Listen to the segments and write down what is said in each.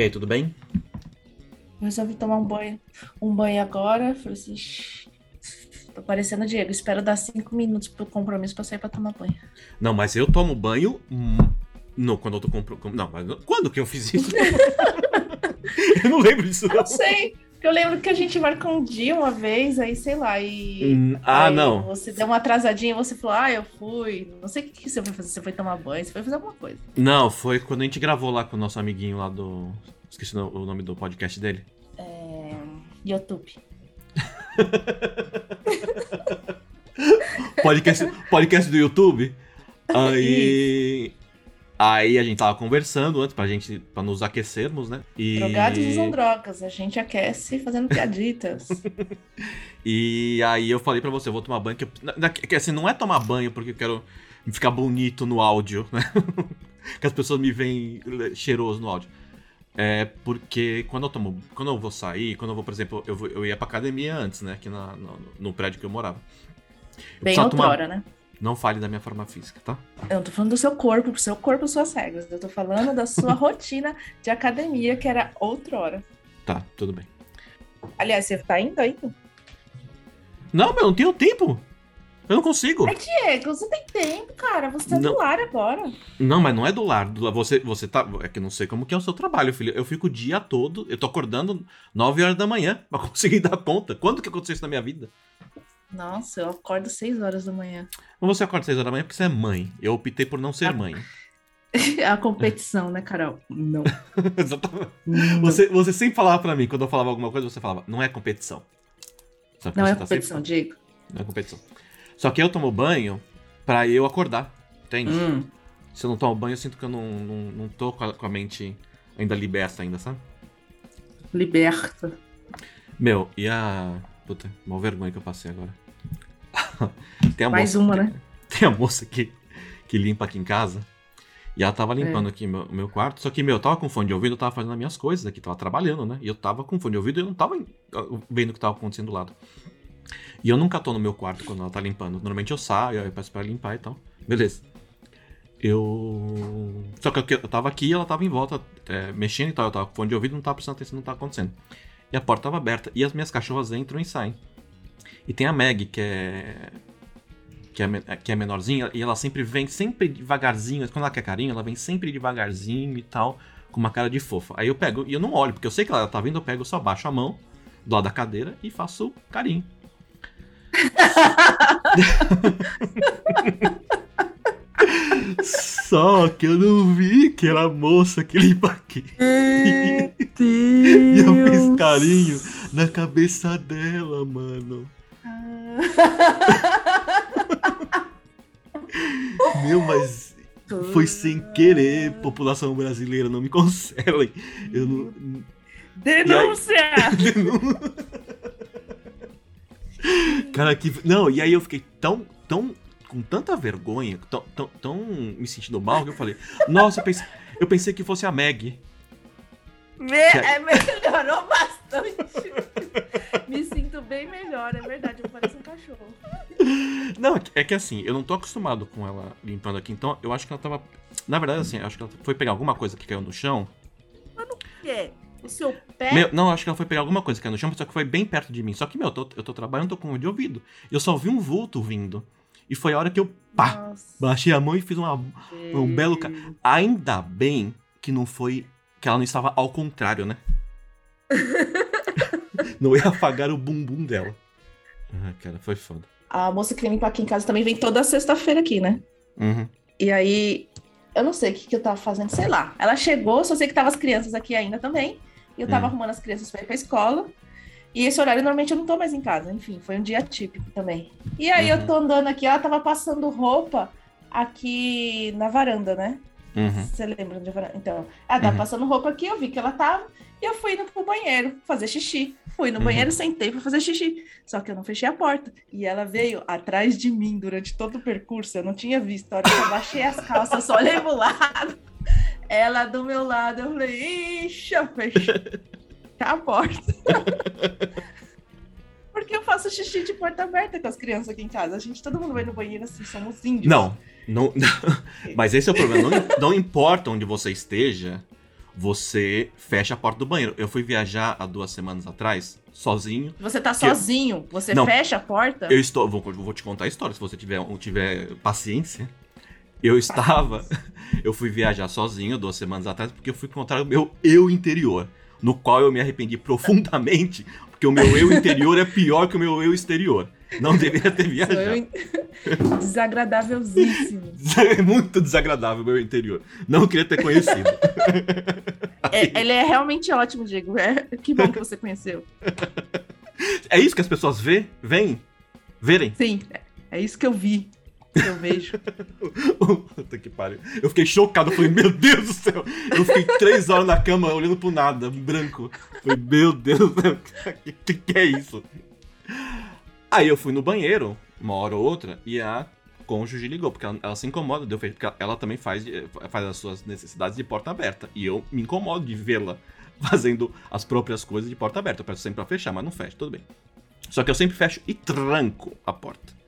E aí, tudo bem? Eu resolvi tomar um banho, um banho agora. Falei assim, "Shh, tô parecendo o Diego. Espero dar cinco minutos pro compromisso pra sair pra tomar banho. Não, mas eu tomo banho. hum, Não, quando eu tô comprando. Não, mas quando que eu fiz isso? eu não lembro disso, não. Não sei. Porque Eu lembro que a gente marcou um dia uma vez, aí sei lá, e. Hum, Ah, aí não. Você deu uma atrasadinha você falou, ah, eu fui. Não sei o que você foi fazer. Você foi tomar banho, você foi fazer alguma coisa. Não, foi quando a gente gravou lá com o nosso amiguinho lá do. Esqueci o o nome do podcast dele. É... YouTube. Podcast, podcast do YouTube. Aí. Aí a gente tava conversando antes pra gente. pra nos aquecermos, né? E. Drogados usam drogas. A gente aquece fazendo piaditas. E aí eu falei pra você, eu vou tomar banho. Que, que assim, não é tomar banho porque eu quero ficar bonito no áudio, né? que as pessoas me veem cheiroso no áudio. É porque quando eu tomo. Quando eu vou sair, quando eu vou, por exemplo, eu, vou- eu ia pra academia antes, né? Aqui na- no, no prédio que eu morava. Eu Bem precisava tomar- outrora, né? Não fale da minha forma física, tá? Eu não tô falando do seu corpo, pro seu corpo, suas regras. Eu tô falando da sua rotina de academia, que era outrora. Tá, tudo bem. Aliás, você tá indo ainda? Não, meu, eu não tenho tempo. Eu não consigo. Ai, Diego, você tem tempo, cara. Você tá Não. do lar agora. Não, mas não é do lar. Do lar. Você, você tá. É que eu não sei como que é o seu trabalho, filho. Eu fico o dia todo. Eu tô acordando 9 horas da manhã pra conseguir dar conta. Quando que aconteceu isso na minha vida? Nossa, eu acordo 6 horas da manhã. Mas você acorda 6 horas da manhã porque você é mãe. Eu optei por não ser Ah. mãe. É a competição, né, Carol? Não. Exatamente. Não, Você, você sempre falava pra mim, quando eu falava alguma coisa, você falava, não é competição. Não é tá competição, sempre- Diego. Não é competição. Só que eu tomo banho pra eu acordar. Entende? Hum. Se eu não tomo banho, eu sinto que eu não, não, não tô com a, com a mente ainda liberta ainda, sabe? Liberta. Meu, e a. Puta, mal vergonha que eu passei agora. tem a Mais moça, uma, né? Tem a moça que, que limpa aqui em casa. E ela tava limpando É. aqui meu, meu quarto. Só que, meu, eu tava com fone de ouvido, eu tava fazendo as minhas coisas aqui, tava trabalhando, né? E eu tava com fone de ouvido e eu não tava vendo o que tava acontecendo do lado. E eu nunca tô no meu quarto quando ela tá limpando. Normalmente eu saio, eu peço pra ela limpar e tal. Beleza. Eu. Só que eu, eu tava aqui e ela tava em volta, é, mexendo e tal. Eu tava com fone de ouvido, não tava prestando atenção no que tava acontecendo. E a porta tava aberta. E as minhas cachorras entram e saem. E tem a Meg, que é. Que é, que é menorzinha, e ela sempre vem, sempre devagarzinho. Quando ela quer carinho, ela vem sempre devagarzinho e tal, com uma cara de fofa. Aí eu pego, e eu não olho, porque eu sei que ela tá vindo, eu pego, eu só baixo a mão do lado da cadeira e faço carinho. Só que eu não vi que era a moça que limpa aqui. E eu fiz carinho na cabeça dela, mano. Meu, mas foi sem querer, população brasileira, não me cancelem. Eu não. Denúncia! Cara, que. Não, e aí eu fiquei tão. tão com tanta vergonha, tão, tão, tão me sentindo mal, que eu falei, nossa, eu pensei, eu pensei que fosse a Meg. Me- é, melhorou bastante. Me sinto bem melhor, é verdade. Eu pareço um cachorro. Não, é que- assim, eu não tô acostumado com ela limpando aqui, então eu acho que ela tava. Na verdade, assim, eu acho que ela foi pegar alguma coisa que caiu no chão. O quê? O seu pé? Meu, não, acho que ela foi pegar alguma coisa que caiu no chão, só que foi bem perto de mim. Só que, meu, eu tô, eu tô trabalhando, tô com o de ouvido. Eu só vi um vulto vindo. E foi a hora que eu, pá, Nossa, baixei a mão e fiz uma, um belo ca- Ainda bem que não foi. Que ela não estava ao contrário, né? não ia apagar o bumbum dela. Ah, cara, foi foda. A moça que limpa aqui em casa também vem toda sexta-feira aqui, né? Uhum. E aí, eu não sei o que, que eu tava fazendo, sei lá. Ela chegou, só sei que tava as crianças aqui ainda também. E eu tava Hum. arrumando as crianças pra ir pra escola. E esse horário, normalmente, eu não tô mais em casa. Enfim, foi um dia típico também. E aí, Uhum. eu tô andando aqui, ela tava passando roupa aqui na varanda, né? Uhum. Você lembra onde a varanda? Então, ela tava Uhum. passando roupa aqui, eu vi que ela tava. E eu fui indo pro banheiro fazer xixi. Fui no Uhum. banheiro, sentei pra fazer xixi. Só que eu não fechei a porta. E ela veio atrás de mim durante todo o percurso. Eu não tinha visto. A hora que eu baixei as calças, eu só olhei pro lado. Ela do meu lado. Eu falei, ixi, eu fechei a porta. Porque eu faço xixi de porta aberta com as crianças aqui em casa. A gente, todo mundo vai no banheiro assim, somos índios. Não, não, mas esse é o problema. Não, não importa onde você esteja, você fecha a porta do banheiro. Eu fui viajar há duas semanas atrás, sozinho. Você tá Que eu- sozinho, você Não. fecha a porta? Eu estou. Vou, vou te contar a história, se você tiver, tiver paciência. Eu estava. Eu fui viajar sozinho duas semanas atrás porque eu fui encontrar o meu eu interior. No qual eu me arrependi profundamente, porque o meu eu interior é pior que o meu eu exterior. Não deveria ter viajado. in- Desagradávelzíssimo. É muito desagradável o meu interior. Não queria ter conhecido. É, ele é realmente ótimo, Diego. É, que bom que você conheceu. É isso que as pessoas vê, veem, verem. Sim, é- isso que eu vi, eu vejo. Puta que pariu. Eu fiquei chocado. Eu falei, meu Deus do céu. Eu fiquei três horas na cama olhando pro nada, branco. Falei, meu Deus do céu. Que, que que é isso? Aí eu fui no banheiro, uma hora ou outra, e a cônjuge ligou, porque ela, ela se incomoda de eu porque ela também faz, de- faz as suas necessidades de porta aberta. E eu me incomodo de vê-la fazendo as próprias coisas de porta aberta. Eu peço sempre pra fechar, mas não fecho, tudo bem. Só que eu sempre fecho e tranco a porta.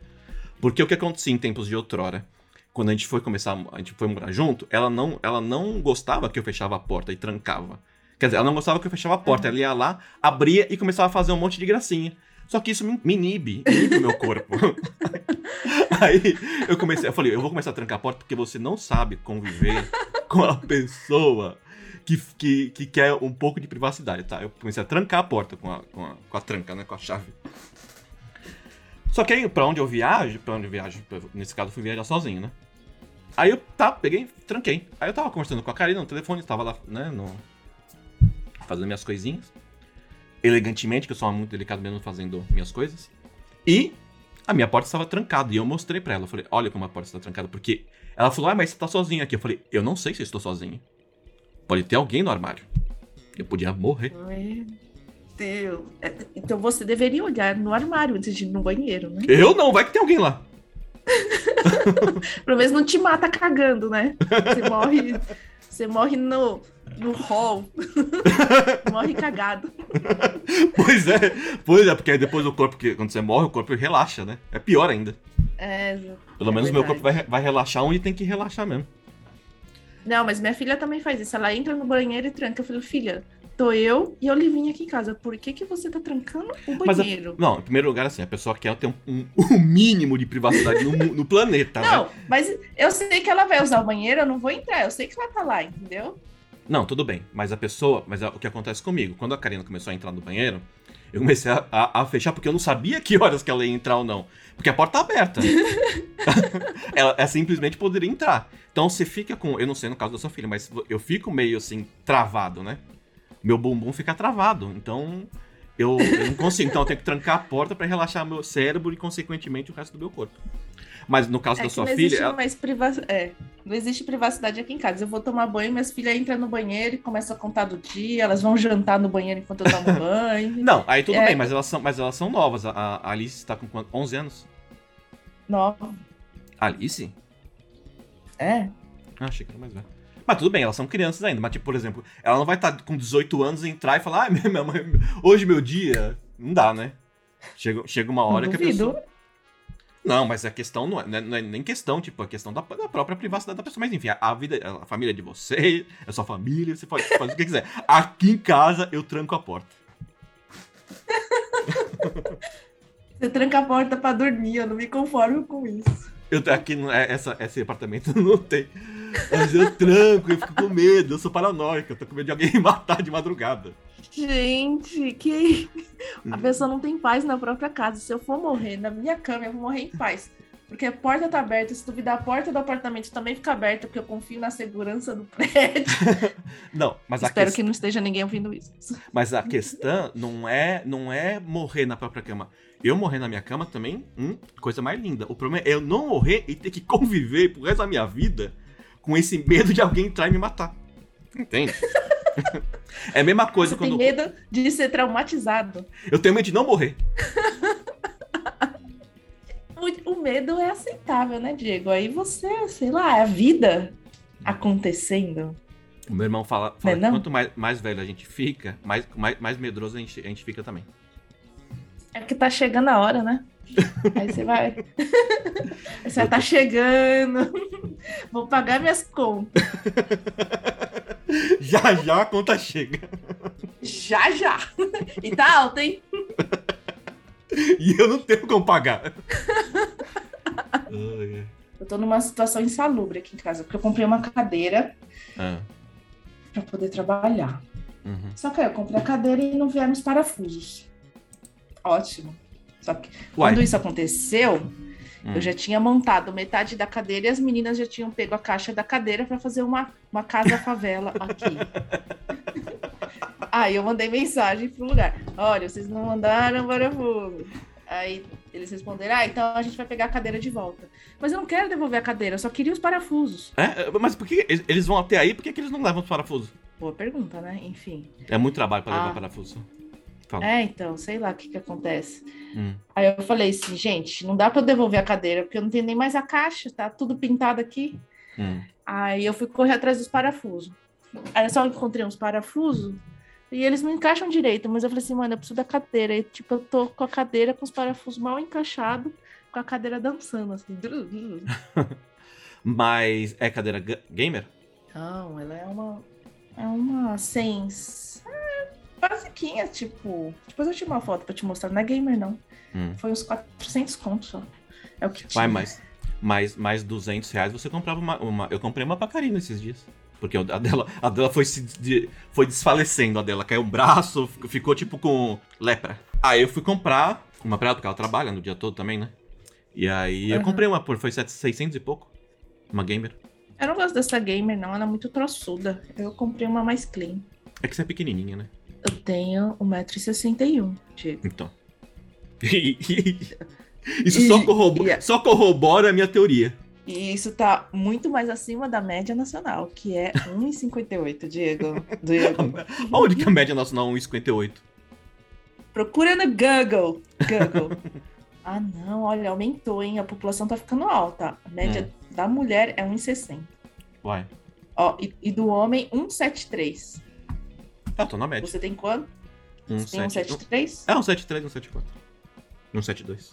Porque o que acontecia em tempos de outrora, quando a gente foi começar, a gente foi morar junto, ela não, ela não gostava que eu fechava a porta e trancava. Quer dizer, ela não gostava que eu fechava a porta. Ela ia lá, abria e começava a fazer um monte de gracinha. Só que isso me, me inibe, inibe o meu corpo. Aí eu comecei, eu falei, eu vou começar a trancar a porta porque você não sabe conviver com a pessoa que, que, que quer um pouco de privacidade, tá? Eu comecei a trancar a porta com a, com a, com a tranca, né? Com a chave. Só que aí, pra onde eu viajo, pra onde eu viajo, nesse caso eu fui viajar sozinho, né? Aí eu tá, peguei, tranquei. Aí eu tava conversando com a Karina no telefone, tava lá, né, no... fazendo minhas coisinhas. Elegantemente, que eu sou muito delicado mesmo fazendo minhas coisas. E a minha porta estava trancada. E eu mostrei pra ela, eu falei, olha como a porta está trancada. Porque ela falou, ah, mas você tá sozinho aqui. Eu falei, eu não sei se eu estou sozinho. Pode ter alguém no armário. Eu podia morrer. Meu Deus. É, Então você deveria olhar no armário antes de ir no banheiro, né? Eu não, vai que tem alguém lá. Pelo menos não te mata cagando, né? Você morre, você morre no, no hall. morre cagado. Pois é, pois é, porque aí depois o corpo, que, quando você morre, o corpo relaxa, né? É pior ainda. É, Pelo É menos o meu corpo vai, vai relaxar onde tem que relaxar mesmo. Não, mas minha filha também faz isso. Ela entra no banheiro e tranca. Eu falei, filha, tô eu e a Olivinha aqui em casa. Por que, que você tá trancando o Mas a- banheiro? Não, em primeiro lugar, assim, a pessoa quer ter um, um- mínimo de privacidade no, no planeta, né? Não, mas eu sei que ela vai usar o banheiro, eu não vou entrar. Eu sei que ela tá lá, entendeu? Não, tudo bem. Mas a pessoa. Mas é o que acontece comigo? Quando a Karina começou a entrar no banheiro, eu comecei a, a- a fechar porque eu não sabia que horas que ela ia entrar ou não. Porque a porta tá aberta. ela, ela simplesmente poderia entrar. Então você fica com. Eu não sei no caso da sua filha, mas eu fico meio assim, travado, né? Meu bumbum fica travado. Então. Eu, eu não consigo. Então eu tenho que trancar a porta pra relaxar meu cérebro e, consequentemente, o resto do meu corpo. Mas no caso É da sua não filha. ela- privacidade. É, não existe privacidade aqui em casa. Eu vou tomar banho, minhas filhas entram no banheiro e começam a contar do dia, elas vão jantar no banheiro enquanto eu tomo banho. Não, aí tudo É. bem, mas elas são, mas elas são novas. A, a Alice tá com quanto? 11 anos? Nova. Alice? É. Ah, achei que era mais velha. Mas tudo bem, elas são crianças ainda. Mas, tipo, por exemplo, ela não vai estar com 18 anos e entrar e falar, ah, minha mãe, hoje meu dia. Não dá, né? Chega, chega uma hora que a pessoa. Não, mas a questão não é, não é- não é nem questão, tipo, a questão da, da própria privacidade da pessoa. Mas enfim, a, a vida, a família é de você, é sua família, você pode fazer o que quiser. Aqui em casa eu tranco a porta. Você tranca a porta pra dormir, eu não me conformo com isso. Eu, aqui é, essa, esse apartamento não tem. Mas eu tranco, eu fico com medo, eu sou paranoico, eu tô com medo de alguém me matar de madrugada. Gente, que. A pessoa não tem paz na própria casa. Se eu for morrer na minha cama, eu vou morrer em paz. Porque a porta tá aberta. Se duvidar, a porta do apartamento também fica aberta, porque eu confio na segurança do prédio. Não, mas a, Espero que não esteja ninguém ouvindo isso. mas a questão não é, não é morrer na própria cama. Eu morrer na minha cama também, hum, coisa mais linda. O problema é eu não morrer e ter que conviver pro resto da minha vida com esse medo de alguém entrar e me matar. Entende? é a mesma coisa Você quando. tem medo de ser traumatizado. Eu tenho medo de não morrer. O, medo é aceitável, né, Diego? Aí você, sei lá, é a vida acontecendo. O meu irmão fala, fala Não é não? quanto mais, mais velho a gente fica, mais, mais, mais medroso a gente, a gente fica também. É porque tá chegando a hora, né? Aí você vai. Aí você vai, tá chegando. Vou pagar minhas contas. já já a conta chega. Já já. E tá alto, hein? E eu não tenho como pagar. Eu tô numa situação insalubre aqui em casa, porque eu comprei uma cadeira Ah, pra poder trabalhar. uhum. Só que aí eu comprei a cadeira e não vieram os parafusos. Ótimo. Só que Uai. quando isso aconteceu, Hum. eu já tinha montado metade da cadeira e as meninas já tinham pego a caixa da cadeira para fazer uma, uma casa favela aqui. Aí eu mandei mensagem pro lugar. Olha, vocês não mandaram parafuso. Aí eles responderam: Ah, então a gente vai pegar a cadeira de volta. Mas eu não quero devolver a cadeira, eu só queria os parafusos. É, mas por que eles- vão até aí? Por que, que eles não levam os parafusos? Boa pergunta, né? Enfim. É muito trabalho pra levar Ah. parafuso. Fala. É, então, sei lá o que que acontece. Hum. Aí eu falei assim, gente, não dá para eu devolver a cadeira, porque eu não tenho nem mais a caixa, tá tudo pintado aqui. Hum. Aí eu fui correr atrás dos parafusos. Aí eu só encontrei uns parafusos e eles não encaixam direito, mas eu falei assim, mano, eu preciso da cadeira. E, tipo, eu tô com a cadeira com os parafusos mal encaixados, com a cadeira dançando, assim. Mas é cadeira ga- gamer? Não, ela é uma. É uma Sens. Basiquinha, tipo. Depois eu tiro uma foto pra te mostrar. Não é gamer, não. Hum. Foi uns 400 contos só. É o que tinha. Vai, mas mais, mais 200 reais você comprava uma, uma- Eu comprei uma pacarina esses dias. Porque a dela, a dela foi, se, de- foi desfalecendo, a dela caiu um braço, ficou tipo com lepra. Aí eu fui comprar uma pra ela, porque ela trabalha no dia todo também, né? E aí eu Aham. comprei uma por foi 600 e pouco. Uma gamer. Eu não gosto dessa gamer, não. Ela é muito troçuda. Eu comprei uma mais clean. É que você é pequenininha, né? Eu tenho 1,61m, Diego. Então. Isso só, E- corrobo- e- só corrobora a minha teoria. E isso tá muito mais acima da média nacional, que é 1,58, Diego. Diego. Onde que a média nacional é 1,58? Procura no Google. Google. ah, não, olha, aumentou, hein? A população tá ficando alta. A média da mulher é 1,60. Vai. Ó, e, e do homem, 1,73. Ah, tô na média. Você tem quanto? Você tem 1,7. 1,73? É, 1,73, 1,74. 1,72.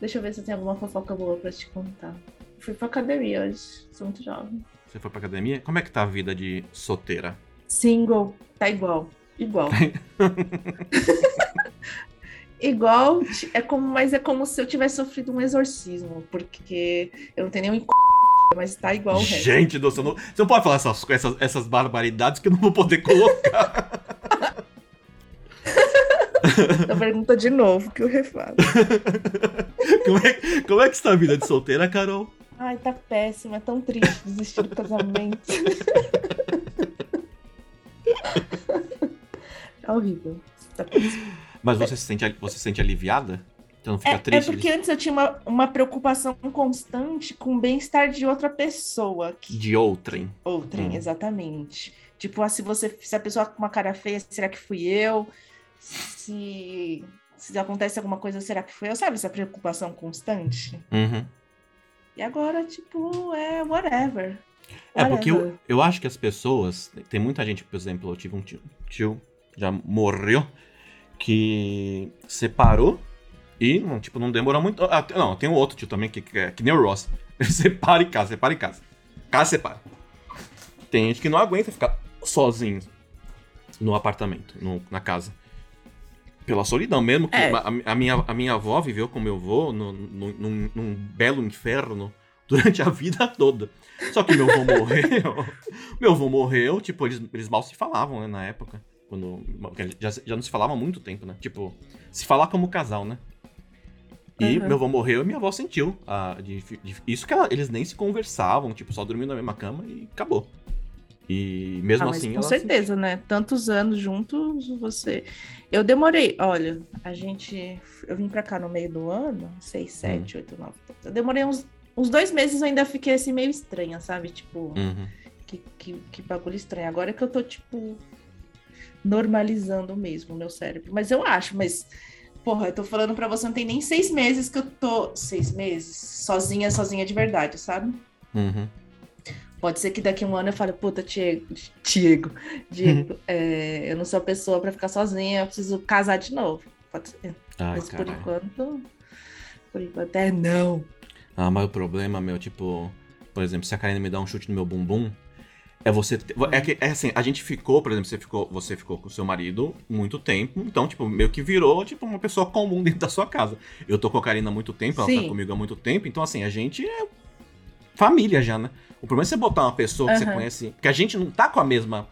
Deixa eu ver se tem alguma fofoca boa pra te contar. Fui pra academia hoje, sou muito jovem. Você foi pra academia? Como é que tá a vida de solteira? Single, tá igual. Igual. igual, é como, mas é como se eu tivesse sofrido um exorcismo, porque eu não tenho nenhum. Mas tá igual o resto. Gente do céu, não- você não pode falar essas, essas, essas barbaridades que eu não vou poder colocar. Então pergunta de novo que eu refalo. como, é, como é que está a vida de solteira, Carol? Ai, tá péssimo, é tão triste desistir do casamento. é horrível. Tá péssimo. Mas você se sente, você se sente aliviada? Você não fica É, é triste? porque antes eu tinha uma, uma preocupação constante com o bem-estar de outra pessoa. Que... De outrem. Outrem, Hum. exatamente. Tipo, ah, se você se a pessoa com uma cara feia, será que fui eu? Se, se acontece alguma coisa, será que fui eu? Sabe essa preocupação constante? Uhum. E agora, tipo, é whatever. É, porque eu, eu acho que as pessoas. Tem muita gente, por exemplo, eu tive um tio, tio já morreu, que separou e, tipo, não demorou muito. Ah, não, tem um outro tio também que, que é que nem o Ross. separa em casa, separa em casa. Casa separa. Tem gente que não aguenta ficar sozinho no apartamento, no- na casa. Pela solidão, mesmo que É. a, a minha, a minha avó viveu com meu avô no, no- num, num belo inferno durante a vida toda. Só que meu avô morreu. meu avô morreu, tipo, eles, eles mal se falavam, né, na época. Quando, já, já não se falava há muito tempo, né? Tipo, se falar como casal, né? E Uhum. meu avô morreu e minha avó sentiu. a- de- de- isso que ela- eles nem se conversavam, tipo, só dormiam na mesma cama e acabou. E mesmo Ah, assim com certeza, né? Tantos anos juntos, você. Eu demorei, olha, a gente. Eu vim pra cá no meio do ano, seis, Hum. sete, oito, nove. Eu demorei uns, uns dois meses, eu ainda fiquei assim meio estranha, sabe? Tipo, sentiu. Uhum. que, que, que bagulho estranho. Agora é que eu tô, tipo, normalizando mesmo o meu cérebro. Mas eu acho, mas. Porra, eu tô falando pra você, não tem nem seis meses que eu tô. Seis meses? Sozinha, sozinha de verdade, sabe? Uhum. Pode ser que daqui a um ano eu fale, puta, Diego, Diego, Diego, é, eu não sou a pessoa pra ficar sozinha, eu preciso casar de novo. Pode ser. Ai, Mas por enquanto. Por enquanto é não. Ah, mas o problema, meu, tipo, por exemplo, se a Karine me dá um chute no meu bumbum, É você. te- É, que, é assim, a gente ficou, por exemplo, você ficou, você ficou com o seu marido muito tempo, então, tipo, meio que virou, tipo, uma pessoa comum dentro da sua casa. Eu tô com a Karina há muito tempo, ela tá Sim. comigo há muito tempo, então, assim, a gente é família já, né? O problema é você botar uma pessoa que você Aham. conhece. Que a gente não tá com a mesma.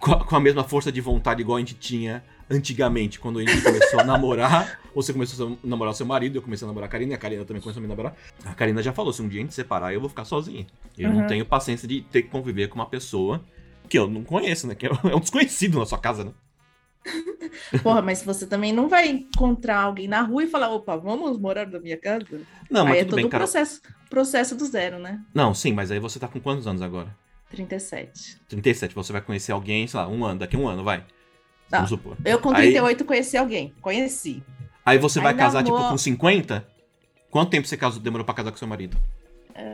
Com a, com a mesma força de vontade igual a gente tinha antigamente, quando a gente começou a namorar. ou Você começou a namorar o seu marido, eu comecei a namorar a Karina, e a Karina também começou a me namorar. A Karina já falou: se um dia a gente separar, eu vou ficar sozinha. Eu não Uhum. tenho paciência de ter que conviver com uma pessoa que eu não conheço, né? Que é um desconhecido na sua casa, né? Porra, mas você também não vai encontrar alguém na rua e falar, opa, vamos morar na minha casa? Não, mas aí é todo bem, o processo, processo do zero, né? Não, sim, mas aí você tá com quantos anos agora? 37. 37. Você vai conhecer alguém, sei lá, um ano, daqui a um ano, vai. Tá. Vamos supor. Eu com Aí- 38 conheci alguém. Conheci. Aí você vai Aí casar, tipo, com 50? Quanto tempo você casou, demorou pra casar com seu marido?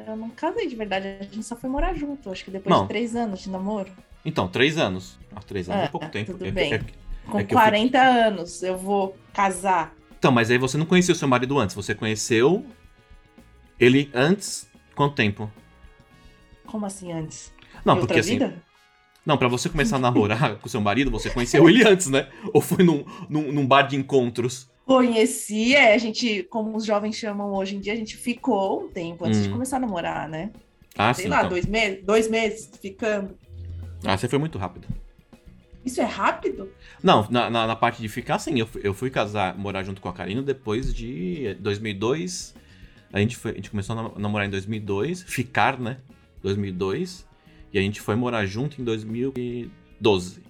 Eu não casei de verdade, a gente só foi morar junto. Acho que depois Não. de três anos de namoro. Então, três anos. Ah, três anos é, É, pouco tempo. tudo É- bem. é- Com É que eu 40 anos eu vou casar. Então, mas aí você não conhecia o seu marido antes. Você conheceu ele antes. Quanto tempo? Como assim antes? Não, porque outra assim. Não, pra você começar a namorar com seu marido, você conheceu ele antes, né? Ou foi num, num, num bar de encontros? Conheci, é, a gente, como os jovens chamam hoje em dia, a gente ficou um tempo antes de Hum. começar a namorar, né? Ah, Sei sim. lá, então. dois meses, dois meses ficando. Ah, você foi muito rápido. Isso é rápido? Não, na, na, na parte de ficar, sim. Eu fui, eu fui casar, morar junto com a Karina depois de 2002. A gente, foi, a gente começou a nam- namorar em 2002. Ficar, né? 2002. E a gente foi morar junto em 2012.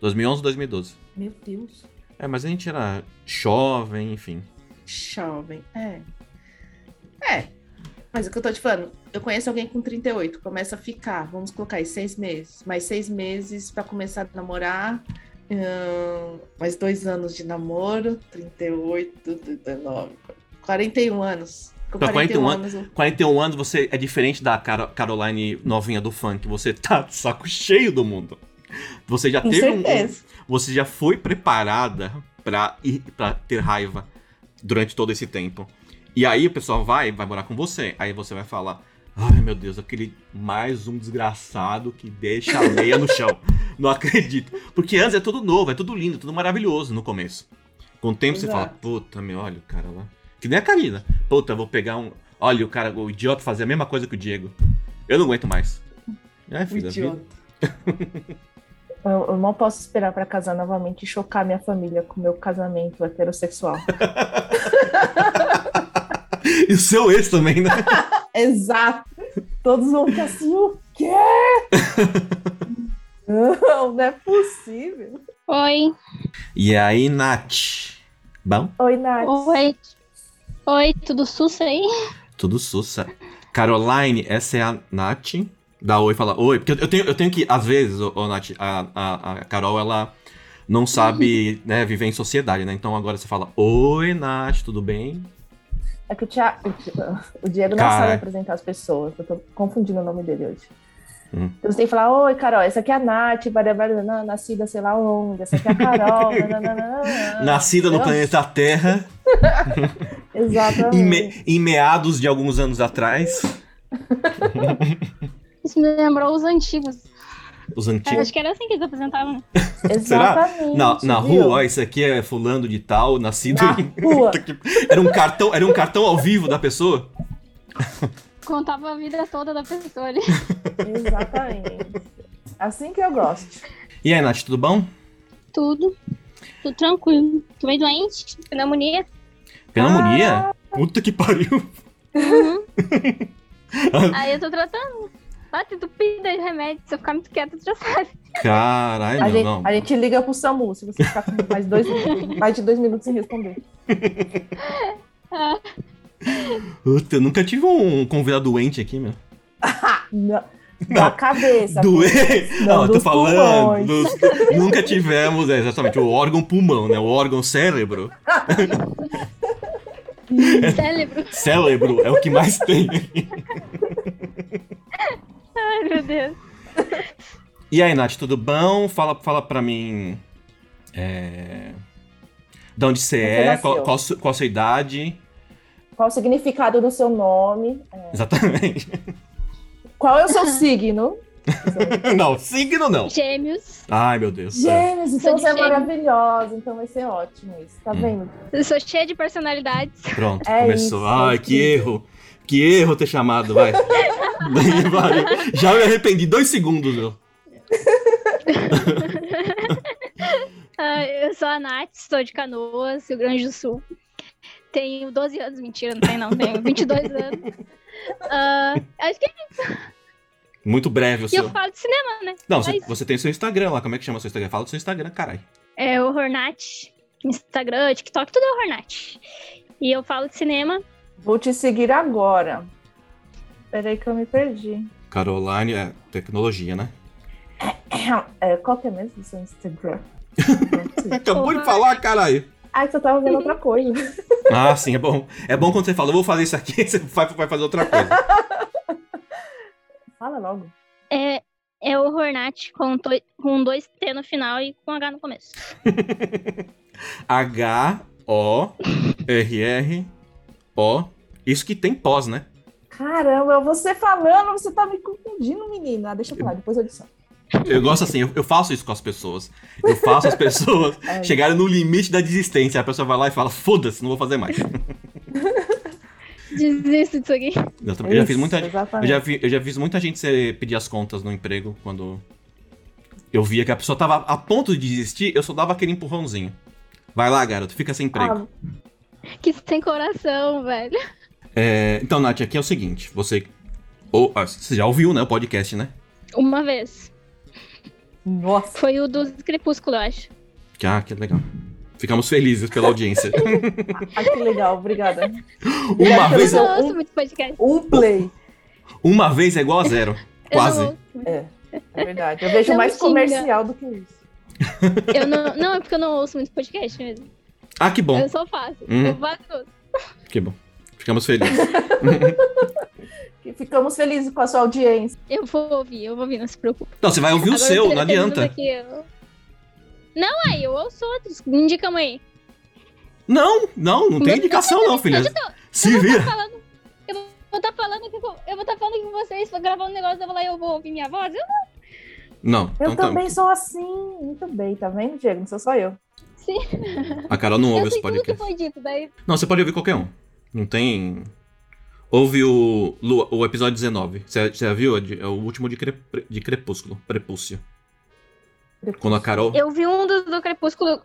2011, 2012. Meu Deus. É, mas a gente era jovem, enfim. Jovem, é. É. Mas o que eu tô te falando, eu conheço alguém com 38, começa a ficar, vamos colocar aí seis meses, mais seis meses pra começar a namorar, ahn, mais dois anos de namoro, 38, 39, 41 anos. Com Pra 41 anos, eu- 41 anos você é diferente da Caro- Caroline novinha do funk. Você tá de saco cheio do mundo. Você já com teve um, certeza. você já foi preparada pra, ir, pra ter raiva durante todo esse tempo. E aí o pessoal vai, vai morar com você. Aí você vai falar: Ai meu Deus, aquele mais um desgraçado que deixa a meia no chão. Não acredito. Porque antes é tudo novo, é tudo lindo, tudo maravilhoso no começo. Com o tempo você fala: Exato. Puta, meu, olha o cara lá. Que nem a Karina. Puta, vou pegar um. Olha o cara, o idiota fazer a mesma coisa que o Diego. Eu não aguento mais. É, O filho idiota. Eu, eu mal posso esperar pra casar novamente e chocar minha família com meu casamento heterossexual. E o seu ex também, né? Exato! Todos vão ficar assim, o quê? Não, não é possível. Oi. E aí, Nath? Bom? Oi, Nath. Oi. Oi, tudo sussa aí? Tudo sussa. Caroline, essa é a Nath. Dá oi, fala oi. Porque eu tenho, eu tenho que, às vezes, ô, ô, Nath, a, a, a Carol, ela não sabe né, viver em sociedade, né? Então agora você fala oi, Nath, tudo bem? É que o, Tia... o Diego não Cara. sabe apresentar as pessoas. Eu tô confundindo o nome dele hoje. Hum. Então você tem que falar, oi, Carol, essa aqui é a Nath, blá, blá, blá, blá, nascida sei lá onde, essa aqui é a Carol. blá, blá, blá, blá, blá. Nascida no Entendeu? planeta Terra, Exatamente. em, me- em meados de alguns anos atrás. Isso me lembrou os antigos. Os Eu antigos. acho que era assim que eles apresentavam. Exatamente. Na, na viu? rua, ó, esse aqui é fulano de tal, nascido Na em... rua. Era um cartão, era um cartão ao vivo da pessoa? Contava a vida toda da pessoa ali. Exatamente. Assim que eu gosto. E aí, Nath, tudo bom? Tudo. Tudo tranquilo. Tô meio doente, pneumonia. Pneumonia? Puta que pariu. Uhum. Aí eu tô tratando. Tá entupida de remédio. Se eu ficar muito quieta, tu já sabe. Caralho, A meu, gente, não. a gente liga pro SAMU se você ficar com mais, dois, mais de dois minutos sem responder. Ah, Puta, eu nunca tive um convidado doente aqui, meu. Na, da cabeça. Doente? Não, Não, eu tô falando. dos- Nunca tivemos, é, exatamente, o órgão pulmão, né? O órgão cérebro. cérebro. Cérebro é o que mais tem. Ai, meu Deus. E aí, Nath, tudo bom? Fala, fala pra mim. É... De onde você é, qual, qual, qual a sua idade. Qual o significado do seu nome? Exatamente. Qual é o seu signo? não, signo não. Gêmeos. Ai, meu Deus. Gêmeos, então você é maravilhosa, então vai ser ótimo isso, tá Hum. vendo? Eu sou cheia de personalidades. Pronto, É começou. isso, Ai, é que incrível. erro. Que erro ter chamado, vai. Vai. Já me arrependi. Dois segundos, meu. Ah, eu sou a Nath, sou de Canoas, Rio Grande do Sul. Tenho 12 anos, mentira, não tenho não, tenho 22 anos. Ah, acho que Muito breve o e eu seu. falo de cinema, né? Não, É você, isso. você tem seu Instagram lá. Como é que chama seu Instagram? Fala do seu Instagram, caralho. É o Hornat, Instagram, TikTok, tudo é o Hornat. E eu falo de cinema. Vou te seguir agora. Peraí que eu me perdi. Caroline, é tecnologia, né? É, qual que é mesmo o seu Instagram? Acabou de falar, caralho. Ah, que eu tava vendo outra coisa. Ah, sim, é bom. É bom quando você fala, eu vou fazer isso aqui, você vai, vai fazer outra coisa. Fala logo. É, é o Hornat com, to- com dois T no final e com H no começo. H-O-R-R-O. Isso que tem pós, né? Caramba, você falando, você tá me confundindo, menina. Deixa eu falar, depois eu adiciono. Eu gosto assim, eu, eu faço isso com as pessoas. Eu faço as pessoas É. chegarem no limite da desistência. A pessoa vai lá e fala, foda-se, não vou fazer mais. Desisto disso aqui. Eu, eu já fiz Isso, muita, eu já, vi, eu já fiz muita gente pedir as contas no emprego quando eu via que a pessoa tava a ponto de desistir, eu só dava aquele empurrãozinho. Vai lá, garoto, fica sem emprego. Ah, Que sem coração, velho. É, então, Nath, aqui é o seguinte: você. Ou, ah, você já ouviu, né? O podcast, né? Uma vez. Nossa. Foi o do Crepúsculo, eu acho. Que, ah, que legal. Ficamos felizes pela audiência. Ah, que legal, obrigada. Uma vez, ouço um- muito podcast. Um play. uma vez é igual a zero. Quase. É, é verdade. Eu vejo Não mais comercial do que isso. eu não, não, é porque eu não ouço muito podcast mesmo. Ah, que bom. Eu só faço. Hum. Eu faço tudo. Que bom. Ficamos felizes. Que ficamos felizes com a sua audiência. Eu vou ouvir, eu vou ouvir, não se preocupe. Não, você vai ouvir o Agora, seu, eu não termino adianta. eu- Não, aí, eu ouço outros. Indica aí. Não, não, não tem indicação, não, filha. Se vira. falando. Eu vou estar falando que com- eu vou estar falando aqui com vocês, vou gravar um negócio, eu vou lá e eu vou ouvir minha voz. Eu Não, Eu então tá. também sou assim. Muito bem, tá vendo, Diego? Não sou só eu. A Carol não ouve eu esse sei tudo que podcast. foi dito, daí. Não, você pode ouvir qualquer um. Não tem. Ouve o, o episódio 19. Você, você já viu? É É o último de, cre, de Crepúsculo. Prepúcio. Quando a Carol. Eu vi um do, do Crepúsculo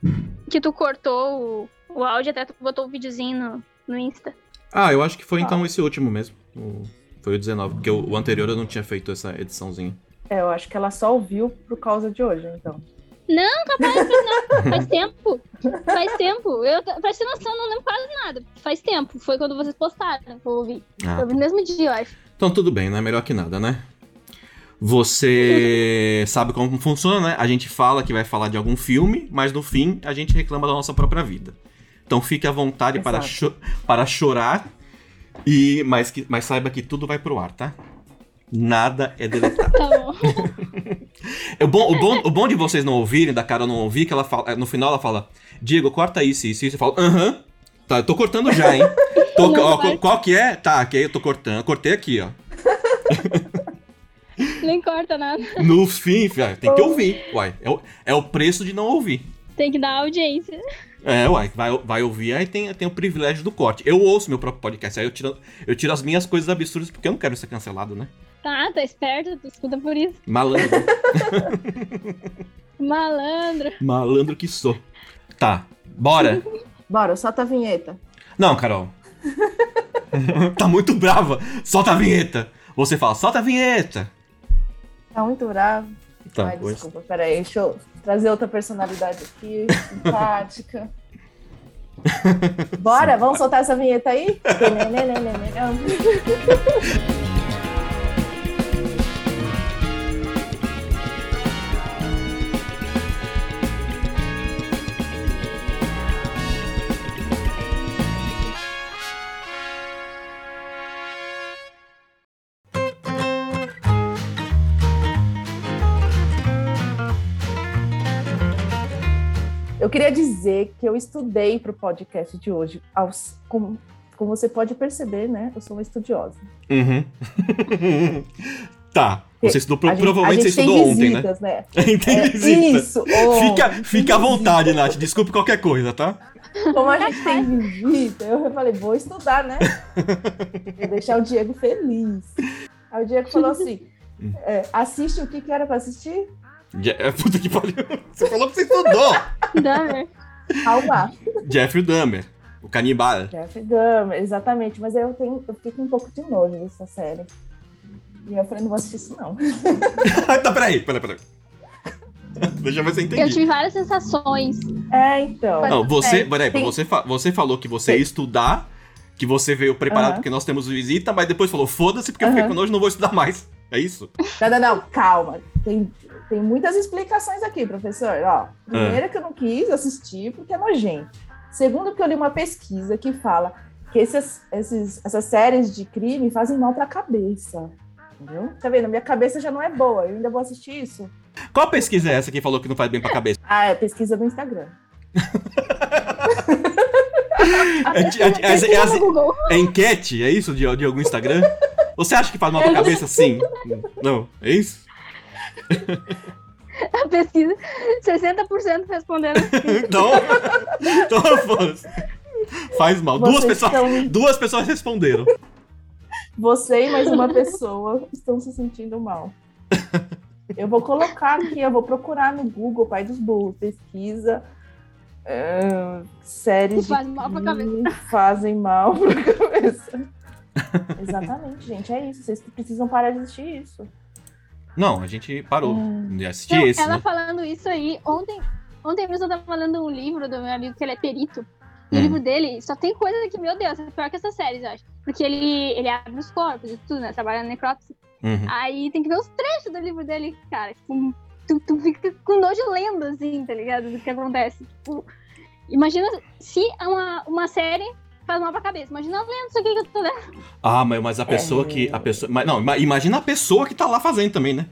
que tu cortou o, o áudio, até tu botou o videozinho no, no Insta. Ah, eu acho que foi então esse último mesmo. O- Foi o 19. Porque o, o anterior eu não tinha feito essa ediçãozinha. É, eu acho que ela só ouviu por causa de hoje, então. Faz tempo. Faz tempo. Eu, pra ter noção, não lembro quase nada. Faz tempo. Foi quando vocês postaram eu ouvi. Ah, Eu no mesmo dia, eu acho. Então tudo bem, né? Melhor que nada, né? Você sabe como funciona, né? A gente fala que vai falar de algum filme, mas no fim a gente reclama da nossa própria vida. Então fique à vontade para, cho- para chorar, e mas, que, mas saiba que tudo vai pro ar, tá? Nada é deletado. Tá bom. o, bom, o, bom, o bom de vocês não ouvirem, da cara não ouvir, que ela fala, no final ela fala, Diego, corta isso, isso, isso. Eu falo, aham. Tá, eu tô cortando já, hein? Tô- ó, vai. qual que é? Tá, aqui eu tô cortando. Cortei aqui, ó. Nem corta nada. No fim, tem que ouvir. Uai, é o, é o preço de não ouvir. Tem que dar audiência. É, uai, vai, vai ouvir, aí tem, tem o privilégio do corte. Eu ouço meu próprio podcast, aí eu tiro, eu tiro as minhas coisas absurdas porque eu não quero ser cancelado, né? Tá, tá esperto, tu escuta por isso. Malandro. Malandro. malandro que sou. Tá, bora. Bora, solta a vinheta. Não, Carol. tá muito brava. Solta a vinheta. Você fala, solta a vinheta. Tá muito bravo. Tá, Ai, pois- desculpa, peraí, deixa eu trazer outra personalidade aqui, simpática. Bora, vamos soltar essa vinheta aí? Eu queria dizer que eu estudei para o podcast de hoje. Aos- como, como você pode perceber, né? Eu sou uma estudiosa. Uhum. tá. Você estudou, pro- gente- provavelmente você estudou ontem, né? visitas, né? Tem É, visita. Isso, ô, Fica, fica à visita. vontade, Nath. Desculpe qualquer coisa, tá? Como a gente tem visita, eu falei, vou estudar, né? Vou deixar o Diego feliz. Aí o Diego falou assim: Hum. é, assiste o que que era pra assistir? Je- é, Puta que pariu. Você falou que você estudou. Dahmer. Calma. Jeffrey Dahmer, o canibal. Jeff Dahmer, exatamente. Mas eu, tenho, eu fiquei com um pouco de nojo dessa série. E eu falei, não vou assistir isso, não. tá, peraí, peraí, peraí. Deixa eu ver se eu tive várias sensações. É, então. Não, você, É, peraí, você, fa- você falou que você ia estudar, que você veio preparado Aham. porque nós temos visita, mas depois falou, foda-se, porque eu fiquei com nojo, não vou estudar mais. É isso? Não, não, não, calma. Tem, tem muitas explicações aqui, professor. Ó, Ah. primeiro que eu não quis assistir porque é nojento. Segundo que eu li uma pesquisa que fala que esses, esses, essas séries de crime fazem mal pra cabeça. Entendeu? Tá vendo? Minha cabeça já não é boa. Eu ainda vou assistir isso. Qual pesquisa é essa que falou que não faz bem pra cabeça? Ah, é pesquisa do Instagram. É, é, é, é, assim- é enquete? É isso de, de algum Instagram? Você acha que faz mal pra cabeça? Sim. Não, é isso? A pesquisa, 60% respondendo. Então, então. Faz mal. Duas pessoas, estão- duas pessoas responderam. Você e mais uma pessoa estão se sentindo mal. Eu vou colocar aqui, eu vou procurar no Google, Pai dos Burros, pesquisa é, séries Que faz de mal pra crime fazem mal pra cabeça. Exatamente, gente, é isso. Vocês precisam parar de assistir isso. Não, a gente parou Hum. de assistir Não, esse, ela né? falando isso aí, ontem, ontem mesmo eu tava lendo um livro do meu amigo que ele é perito. E Hum. o livro dele só tem coisa que, meu Deus, é pior que essas séries, eu acho. Porque ele, ele abre os corpos e tudo, né? Trabalha na necrópsia. Uhum. Aí tem que ver os trechos do livro dele, cara. Tipo, tu, tu fica com nojo lendo, assim, tá ligado? Do que acontece. Tipo, imagina se é uma, uma série faz mal pra cabeça. Imagina lendo isso aqui que eu tô lendo. Ah, mas, mas a pessoa É. que. A pessoa, mas, não, ima- imagina a pessoa que tá lá fazendo também, né?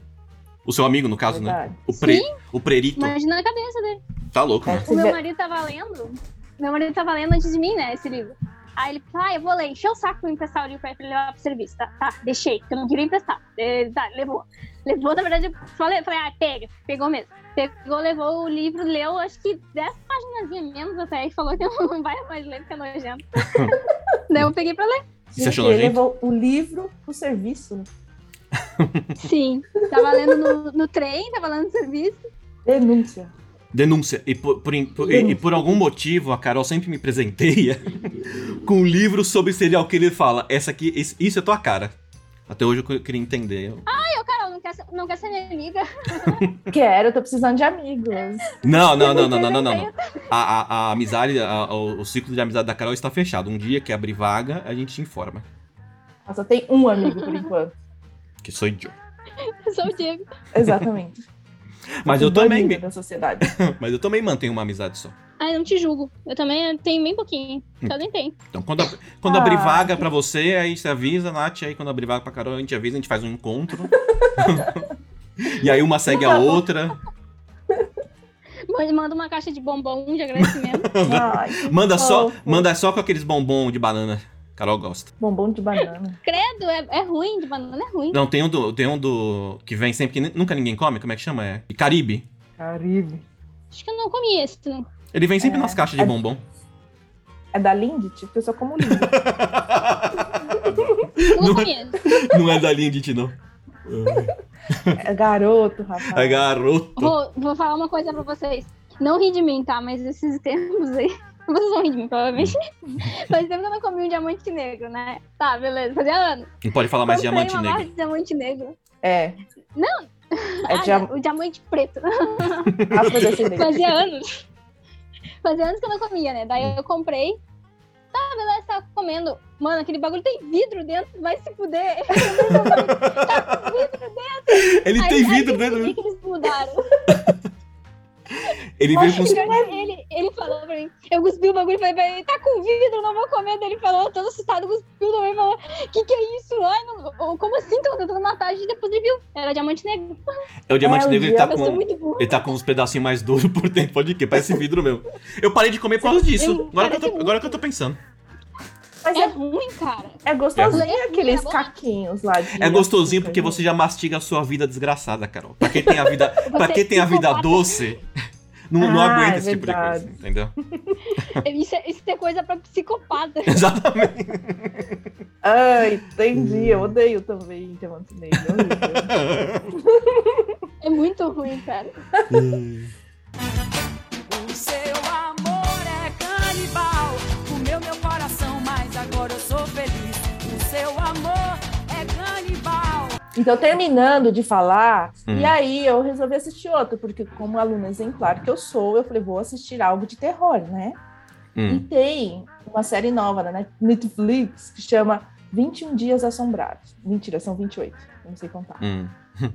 O seu amigo, no caso, né? Verdade. O, pre, o prerito. Imagina a cabeça dele. Tá louco, É, né? O meu marido tava lendo. Meu marido tava lendo antes de mim, né, esse livro. Aí ele falou, ah, eu vou ler, encheu o saco pra eu emprestar o livro pra ele levar pro serviço. Tá, tá, deixei, porque eu não queria emprestar. Ele, tá, levou. Levou, na verdade, eu falei, falei, ah, pega, pegou mesmo. Pegou, levou o livro, leu, acho que 10 páginas menos até, e falou que não vai mais ler, porque é nojento. Daí eu peguei pra ler. Você achou ele nojento? levou o livro pro serviço. Sim. Tava lendo no, no trem, tava lendo no serviço. Denúncia. Denúncia. E por, por, por- e- e por algum motivo, a Carol sempre me presenteia com um livro sobre serial killer e fala: Essa aqui, isso é tua cara. Até hoje eu queria entender. Aí eu, quer, ser- não quer ser minha amiga? Quero, eu tô precisando de amigos. Não, não, não, não, não, não, não. não. A, a, a amizade, a- o, o ciclo de amizade da Carol está fechado. Um dia que abrir vaga, a gente te informa. Só tem um amigo por enquanto. Que sou eu. Eu sou o Diego. Exatamente. Mas eu também, Banida da sociedade. mas eu também mantenho uma amizade só. Ai, não te julgo. Eu também tenho bem pouquinho. Eu nem tenho. Então, quando, ab- quando Ah. abrir vaga pra você, aí você avisa, Nath, aí quando abrir vaga pra Carol, a gente avisa, a gente faz um encontro. e aí uma segue a outra. Mas Manda uma caixa de bombom de agradecimento. Ai, Manda só, manda só com aqueles bombom de banana. Carol gosta. Bombom de banana. Credo, é, é ruim, de banana é ruim. Não, tem um do, tem um do que vem sempre que nunca ninguém come, como é que chama? É Caribe. Caribe. Acho que eu não comi esse, não. Ele vem sempre É, nas caixas de é- bombom. É da Lindt? Porque eu só como Lindt. Não, Não é-. Não é da Lindt, não. É garoto, rapaz. É garoto. Vou, vou falar uma coisa pra vocês. Não ri de mim, tá? Mas esses tempos aí. Vocês vão rir de mim, provavelmente. Faz tempo que eu não comi um diamante negro, né? Tá, beleza. Fazia anos. Não pode falar mais Comprei diamante negro. de diamante negro. É. Não. É Ah, diam... O diamante preto. Fazia anos. Fazia anos que eu não comia, né? Daí eu comprei. Tá, beleza, tava comendo. Mano, aquele bagulho tem vidro dentro, vai se fuder. Ele Aí- tem aí vidro eu dentro. descobri que eles mudaram. Ele veio com. Ele, ele, falou pra mim, eu cuspi o bagulho e falei pra ele, tá com vidro, não vou comer. Daí ele falou, todo assustado, cuspiu também e falou, que que é isso? Ai, não, como assim? Tô tentando matar a gente, depois ele viu. Era diamante negro. É o diamante É, o negro, ele tá com... Ele tá com uns pedacinhos mais duros por dentro, pode que? Parece vidro mesmo. Eu parei de comer por causa disso. Agora que, eu tô, agora que eu tô pensando. Mas É é, ruim, cara. é gostosinho É. aqueles É caquinhos lá de É gostosinho porque né? você já mastiga a sua vida desgraçada, Carol. Pra quem tem a vida, pra quem tem a vida doce, não, não Ah, aguenta é esse tipo de coisa, entendeu? Isso é, isso é coisa pra psicopata. Exatamente. Ah, entendi. Eu odeio também diamante negro. é. É muito ruim, cara. O seu amor é canibal. Comeu meu coração, mas agora eu sou feliz. O seu amor é. Então, terminando de falar, Hum. e aí eu resolvi assistir outro, porque como aluna exemplar que eu sou, eu falei, vou assistir algo de terror, né? E Hum. tem uma série nova na Net- Netflix que chama 21 Dias Assombrados. Mentira, são 28, eu não sei contar. Hum.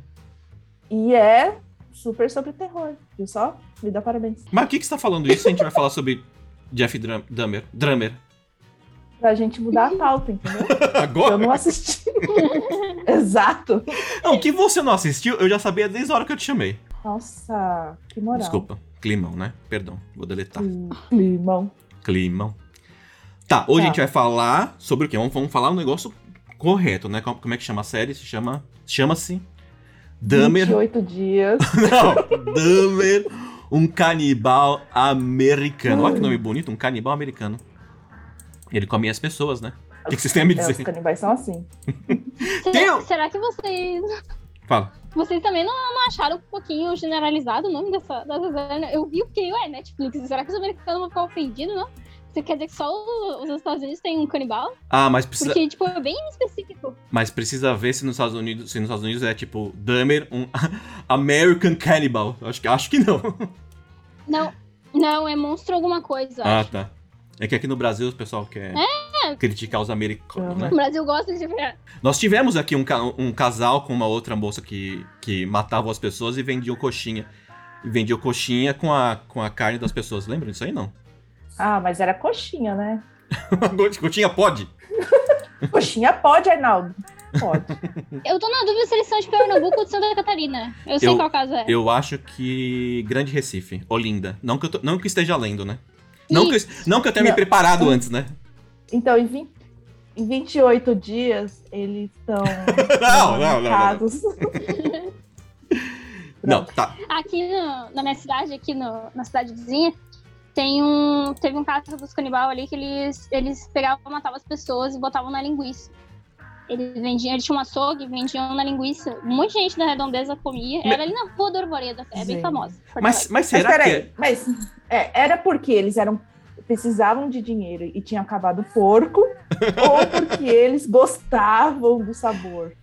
E é super sobre terror, viu só? Me dá parabéns. Mas o que, que você tá falando isso? A gente vai falar sobre Jeff Drum- Dahmer. Drummer. Pra gente mudar a pauta, entendeu? Agora? Eu não assisti. Exato. Não, o que você não assistiu, eu já sabia desde a hora que eu te chamei. Nossa, que moral. Desculpa. Climão, né? Perdão. Vou deletar. Climão. Climão. Tá, hoje Tá. a gente vai falar sobre o quê? Vamos, vamos falar um negócio correto, né? Como como é que chama a série? Se chama. Chama-se. Dahmer. 28 dias. Não, Dahmer, um canibal americano. Olha que nome bonito, um canibal americano. Ele comia as pessoas, né? O que, que vocês têm a me É, os dizer? canibais são assim. Tem Será, um- será que vocês. Fala. Vocês também não, não acharam um pouquinho generalizado o nome dessa, dessa? Eu vi o que é Netflix. Será que os americanos vão ficar ofendidos, não? Você quer dizer que só os Estados Unidos têm um canibal? Ah, mas precisa, Porque, tipo, é bem específico. mas precisa ver se nos Estados Unidos, se nos Estados Unidos é tipo Dahmer, um American Cannibal. Acho que, acho que não. Não, não, é monstro alguma coisa. Ah, acho. tá. É que aqui no Brasil o pessoal quer É. criticar os americanos, né? O Brasil gosta de ver. Nós tivemos aqui um, um casal com uma outra moça que, que matava as pessoas e vendiam coxinha. E vendiam coxinha com a, com a carne das pessoas. Lembram disso aí, não? Ah, mas era coxinha, né? coxinha pode? Coxinha pode, Arnaldo. Pode. Eu tô na dúvida se eles são de Pernambuco ou de Santa Catarina. Eu sei Eu- qual caso é. Eu acho que Grande Recife, Olinda. Não que eu, tô- não que eu esteja lendo, né? Não que, eu, não que eu tenha me Não. preparado antes, né? Então, em, 20, em 28 dias, eles estão. Não, não, não, não. marcados. Não, tá. Aqui no- na minha cidade, aqui no- na cidade vizinha, tem um. Teve um caso dos canibal ali que eles, eles pegavam, matavam as pessoas e botavam na linguiça. Eles vendiam, eles tinham um açougue, vendiam na linguiça. Um monte de gente da redondeza comia. Era ali na rua do Arvoredo, é bem famosa. Mas, mas Mas será que. peraí, é- mas é, era porque eles eram precisavam de dinheiro e tinha acabado o porco, ou porque eles gostavam do sabor.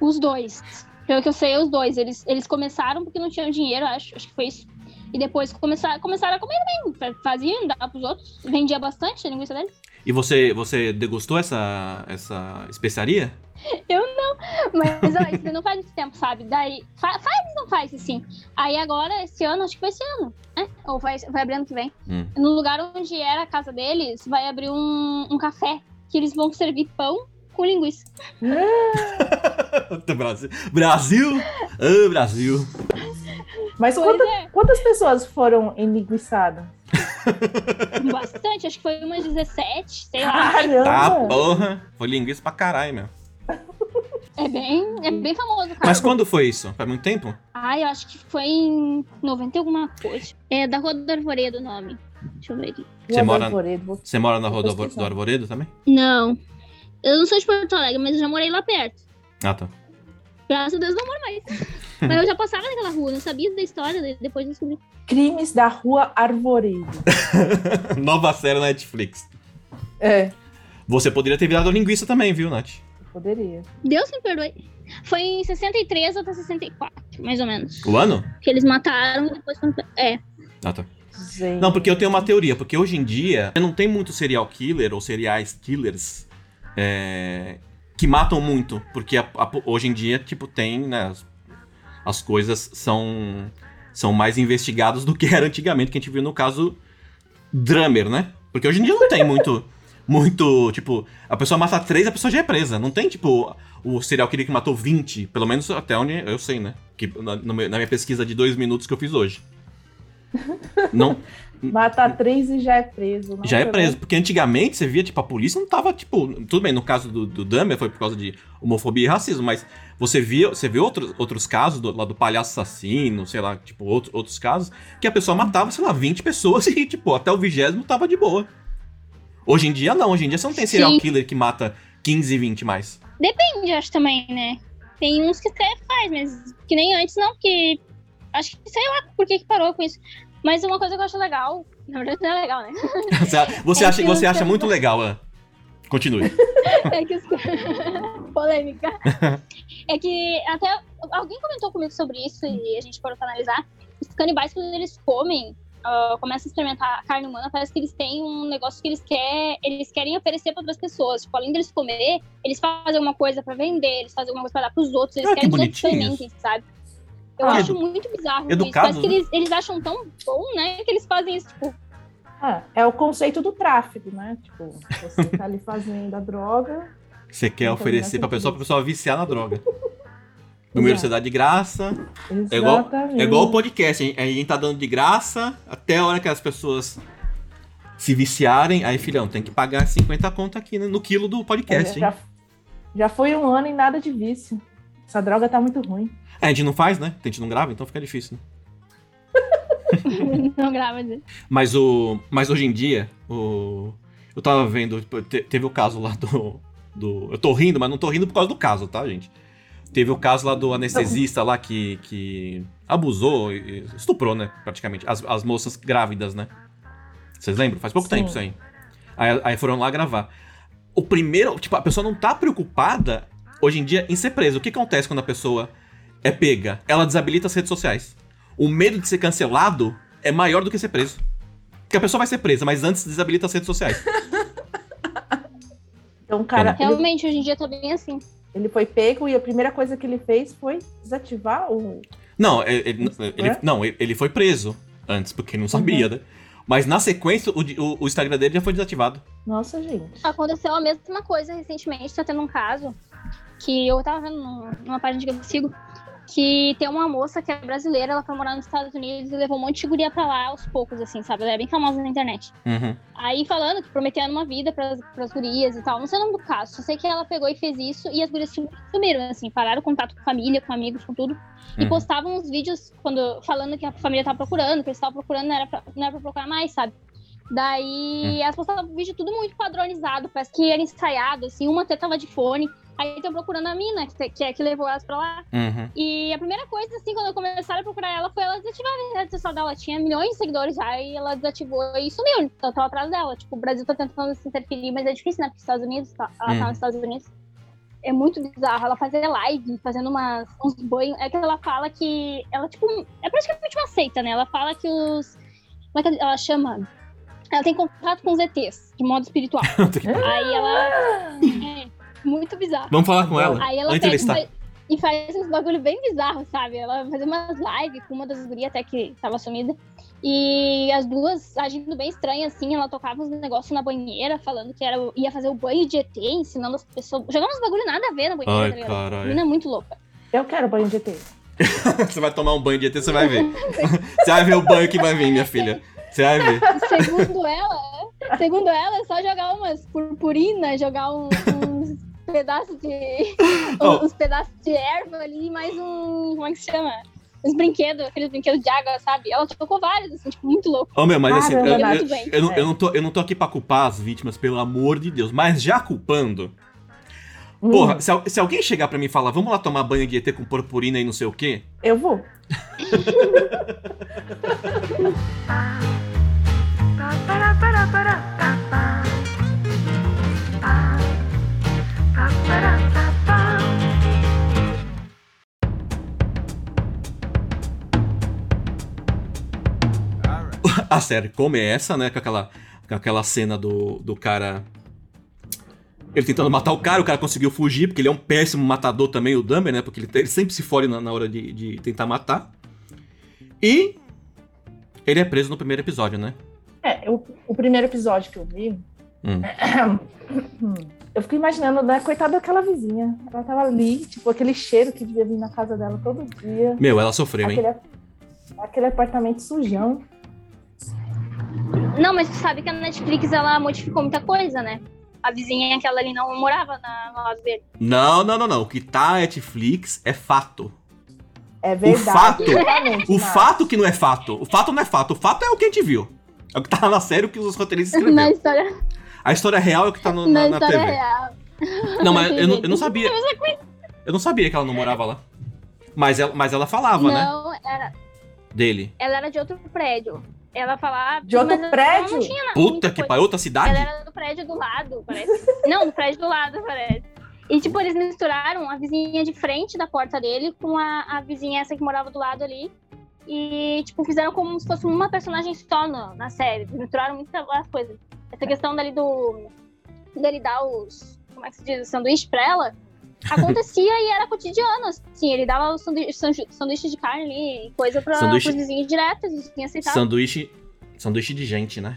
Os dois. Pelo que eu sei, os dois. Eles, eles começaram porque não tinham dinheiro, acho. Acho que foi isso. E depois começaram, começaram a comer bem. Faziam, dava pros outros. Vendia bastante a linguiça deles. E você, você degustou essa, essa especiaria? Mas ó, isso não faz muito tempo, sabe? Daí. fa- faz não faz, assim. Aí agora, esse ano, acho que vai esse ano, né? Ou vai, vai abrir ano que vem. Hum. No lugar onde era a casa deles, vai abrir um, um café. Que eles vão servir pão com linguiça. Brasil! Brasil! Ah, Brasil! Mas quanta- é, quantas pessoas foram enlinguiçadas? bastante. Acho que foi umas 17, sei lá. Tá, Caramba! porra! Foi linguiça pra caralho, meu. É bem, é bem famoso, cara. Mas quando foi isso? Faz muito tempo? Ai, eu acho que foi em 90 e alguma coisa. É da Rua do Arvoredo o nome. Deixa eu ver aqui. Você mora- Você mora na rua do Arvoredo também? Não. Eu não sou de Porto Alegre, mas eu já morei lá perto. Ah, tá. Graças a Deus não moro mais. mas eu já passava naquela rua, não sabia da história, daí depois eu descobri. Crimes da Rua Arvoredo. Nova série na Netflix. É, Você poderia ter virado linguiça também, viu, Nath? poderia. Deus me perdoe. Foi em 63 até 64, mais ou menos. O ano? Que eles mataram e depois. É. Ah, tá. Gente. Não, porque eu tenho uma teoria, porque hoje em dia não tem muito serial killer ou seriais killers é, que matam muito, porque a- a- hoje em dia, tipo, tem, né, as, as coisas são, são mais investigadas do que era antigamente, que a gente viu no caso Drummer, né? Porque hoje em dia não tem muito, muito, tipo, a pessoa mata três, a pessoa já é presa, não tem, tipo, o serial killer que matou 20, pelo menos até onde eu sei, né? Que, na, na minha pesquisa de dois minutos que eu fiz hoje. Não, Mata três e já é preso. Já é preso, né? porque antigamente você via, tipo, a polícia não tava, tipo. Tudo bem, no caso do, do Dahmer foi por causa de homofobia e racismo, mas você via, você vê outros, outros casos, do, lá do palhaço assassino, sei lá, tipo, outros, outros casos, que a pessoa matava, sei lá, 20 pessoas e, tipo, até o vigésimo tava de boa. Hoje em dia não, hoje em dia você não tem serial Sim. killer que mata 15, 20 mais. Depende, acho também, né? Tem uns que até faz, mas que nem antes não, porque acho que sei lá por que, que parou com isso. Mas uma coisa que eu acho legal, na verdade não é legal, né? Você, É acha, que você acha muito legal, Ana? Continue. É que os... Polêmica. É que até alguém comentou comigo sobre isso e a gente parou pra analisar. Os canibais, quando eles comem, ah, começam a experimentar a carne humana, parece que eles têm um negócio que eles, quer, eles querem oferecer pra outras pessoas. Tipo, além deles comer, eles fazem alguma coisa pra vender, eles fazem alguma coisa pra dar pros outros, eles Ah, que querem que os outros experimentem, sabe? Eu Ah, acho edu- muito bizarro isso. educado, Parece que né? eles, eles acham tão bom, né, que eles fazem isso, tipo, Ah, é o conceito do tráfico, né? Tipo, você tá ali fazendo a droga. Você quer oferecer pra pessoa, pra pessoa viciar na droga. Número você dá de graça. É igual- Exatamente. É igual o podcast, hein? a gente tá dando de graça até a hora que as pessoas se viciarem. Aí, filhão, tem que pagar 50 conto aqui né, no quilo do podcast, hein? já, já foi um ano e nada de vício. Essa droga tá muito ruim. É, a gente não faz, né? A gente não grava, então fica difícil, né? não grava. né? Mas, o, mas hoje em dia, o, eu tava vendo, tipo, te- teve o caso lá do, do. Eu tô rindo, mas não tô rindo por causa do caso, tá, gente? Teve o caso lá do anestesista lá que, que abusou, e estuprou, né? Praticamente. As, as moças grávidas, né? Vocês lembram? Faz pouco Sim. tempo isso aí. aí. Aí foram lá gravar. O primeiro, tipo, a pessoa não tá preocupada hoje em dia em ser presa. O que acontece quando a pessoa é pega? Ela desabilita as redes sociais. O medo de ser cancelado é maior do que ser preso. Porque a pessoa vai ser presa, mas antes desabilita as redes sociais. Então, cara, ele, Realmente, hoje em dia tá bem assim. ele foi pego e a primeira coisa que ele fez foi desativar o. Não, ele, ele- ele- É? não, ele ele foi preso antes, porque ele não sabia, né? Mas na sequência, o, o- o Instagram dele já foi desativado. Nossa, gente. Aconteceu a mesma coisa recentemente, tá tendo um caso que eu tava vendo num- numa página que eu sigo, que tem uma moça que é brasileira, ela foi morar nos Estados Unidos e levou um monte de guria pra lá aos poucos, assim, sabe? Ela é bem famosa na internet. Uhum. Aí falando que prometendo uma vida pras, pras gurias e tal. Não sei o nome do caso, só sei que ela pegou e fez isso e as gurias sumiram, assim, pararam o contato com família, com amigos, com tudo. E Uhum. postavam uns vídeos quando, falando que a família tava procurando, que eles estavam procurando, não era, pra, não era pra procurar mais, sabe? Daí elas postavam vídeo tudo muito padronizado, parece que era ensaiado, assim, uma até tava de fone. Aí estão procurando a mina, que, que é que levou elas pra lá. Uhum. E a primeira coisa, assim, quando começaram a procurar ela, foi ela desativar a rede social dela. Tinha milhões de seguidores já e ela desativou e sumiu. Então tava atrás dela. Tipo, o Brasil tá tentando se interferir, mas é difícil, né? Porque os Estados Unidos, tá- ela Hum. tá nos Estados Unidos. É muito bizarro. Ela fazia live, fazendo umas, uns banhos. É que ela fala que. Ela, tipo, é praticamente uma seita, né? Ela fala que os. Como é que ela chama? Ela tem contato com os ETs, de modo espiritual. Aí ela. É, muito bizarro. Vamos falar com ela. Aí ela pega e faz uns bagulho bem bizarro, sabe? Ela fazia umas lives com uma das gurias até que tava sumida. E as duas agindo bem estranha, assim, ela tocava uns negócios na banheira, falando que era, ia fazer o banho de ET, ensinando as pessoas. Jogando uns bagulho nada a ver na banheira, Ai, tá ligado? Menina é muito louca. Eu quero banho de ET. Você vai tomar um banho de ET, você vai ver. Você vai ver o banho que vai vir, minha filha. Você vai ver. Segundo ela, segundo ela, é só jogar umas purpurinas, jogar um- pedaços de. Oh. uns pedaços de erva ali, e mais um. Como é que se chama? Uns brinquedos, aqueles brinquedos de água, sabe? Ela tocou vários, assim, tipo, muito louco. Ô, meu, mas assim, eu, eu, eu não, É. eu, não tô, eu não tô aqui pra culpar as vítimas, pelo amor de Deus. Mas já culpando. Hum, Porra, se, se alguém chegar pra mim e falar, vamos lá tomar banho de ET com purpurina e não sei o quê. eu vou. A série começa, né, com aquela, com aquela cena do, do cara. Ele tentando matar o cara, o cara conseguiu fugir, porque ele é um péssimo matador também, o Dumber, né? Porque ele, ele sempre se fode na, na hora de, de tentar matar. E. Ele é preso no primeiro episódio, né? É, o, o primeiro episódio que eu vi. Hum. Eu fico imaginando, né? Coitada daquela vizinha. Ela tava ali, tipo, aquele cheiro que devia vir na casa dela todo dia. Meu, ela sofreu, hein? Aquele, aquele apartamento sujão. Não, mas tu sabe que a Netflix ela modificou muita coisa, né? A vizinha aquela ali não morava na, lado dele. Não, não, não, não. O que tá na Netflix é fato. É verdade. fato- exatamente, O fato que não é fato. O fato não é fato. O fato é o que a gente viu. É o que tá na série o que os roteiristas Na escreveram. história, A história real é o que tá no- na na, na história TV. real. Não, mas eu, não- eu não sabia. Eu não sabia que ela não morava lá. Mas ela, mas ela falava, né? Não, era, Dele. ela era de outro prédio. Ela falava. De outro prédio? Não tinha nada, Puta muita que pariu, outra cidade? Ela era do prédio do lado, parece. Não, do prédio do lado, parece. E, tipo, eles misturaram a vizinha de frente da porta dele com a, a vizinha essa que morava do lado ali. E, tipo, fizeram como se fosse uma personagem só na, na série. Misturaram muitas as coisas. Essa questão dali do... dele dar os... como é que se diz? O sanduíche pra ela. Acontecia e era cotidiano, assim. Ele dava o sanduíche, sandu- sanduíche de carne ali, coisa pra, Sanduíche- pros vizinhos direto. Os vizinhos aceitavam. Sanduíche. Sanduíche de gente, né?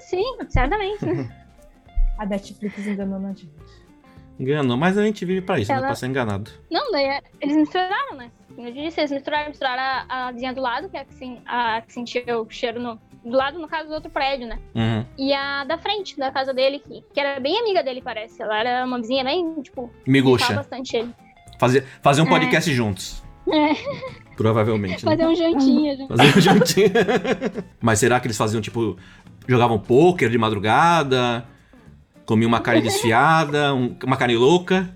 Sim, certamente. A Netflix enganando a gente. Enganou, mas a gente vive pra isso, né? Ela- Pra ser enganado. Não, daí é- eles misturaram, né? Como eu disse, eles misturaram, misturaram a, a vizinha do lado, que é a que, sen- a que sentia o cheiro no. Do lado, no caso, do outro prédio, né? Uhum. E a da frente, da casa dele, que, que era bem amiga dele, parece. Ela era uma vizinha bem, tipo, gostava Miguxa. bastante ele. Fazer, fazer um É. podcast juntos. É. Provavelmente. Né? Fazer um jantinho. junto. Fazer um juntinho. Mas será que eles faziam, tipo, jogavam pôquer de madrugada? Comiam uma carne desfiada, um- uma carne louca?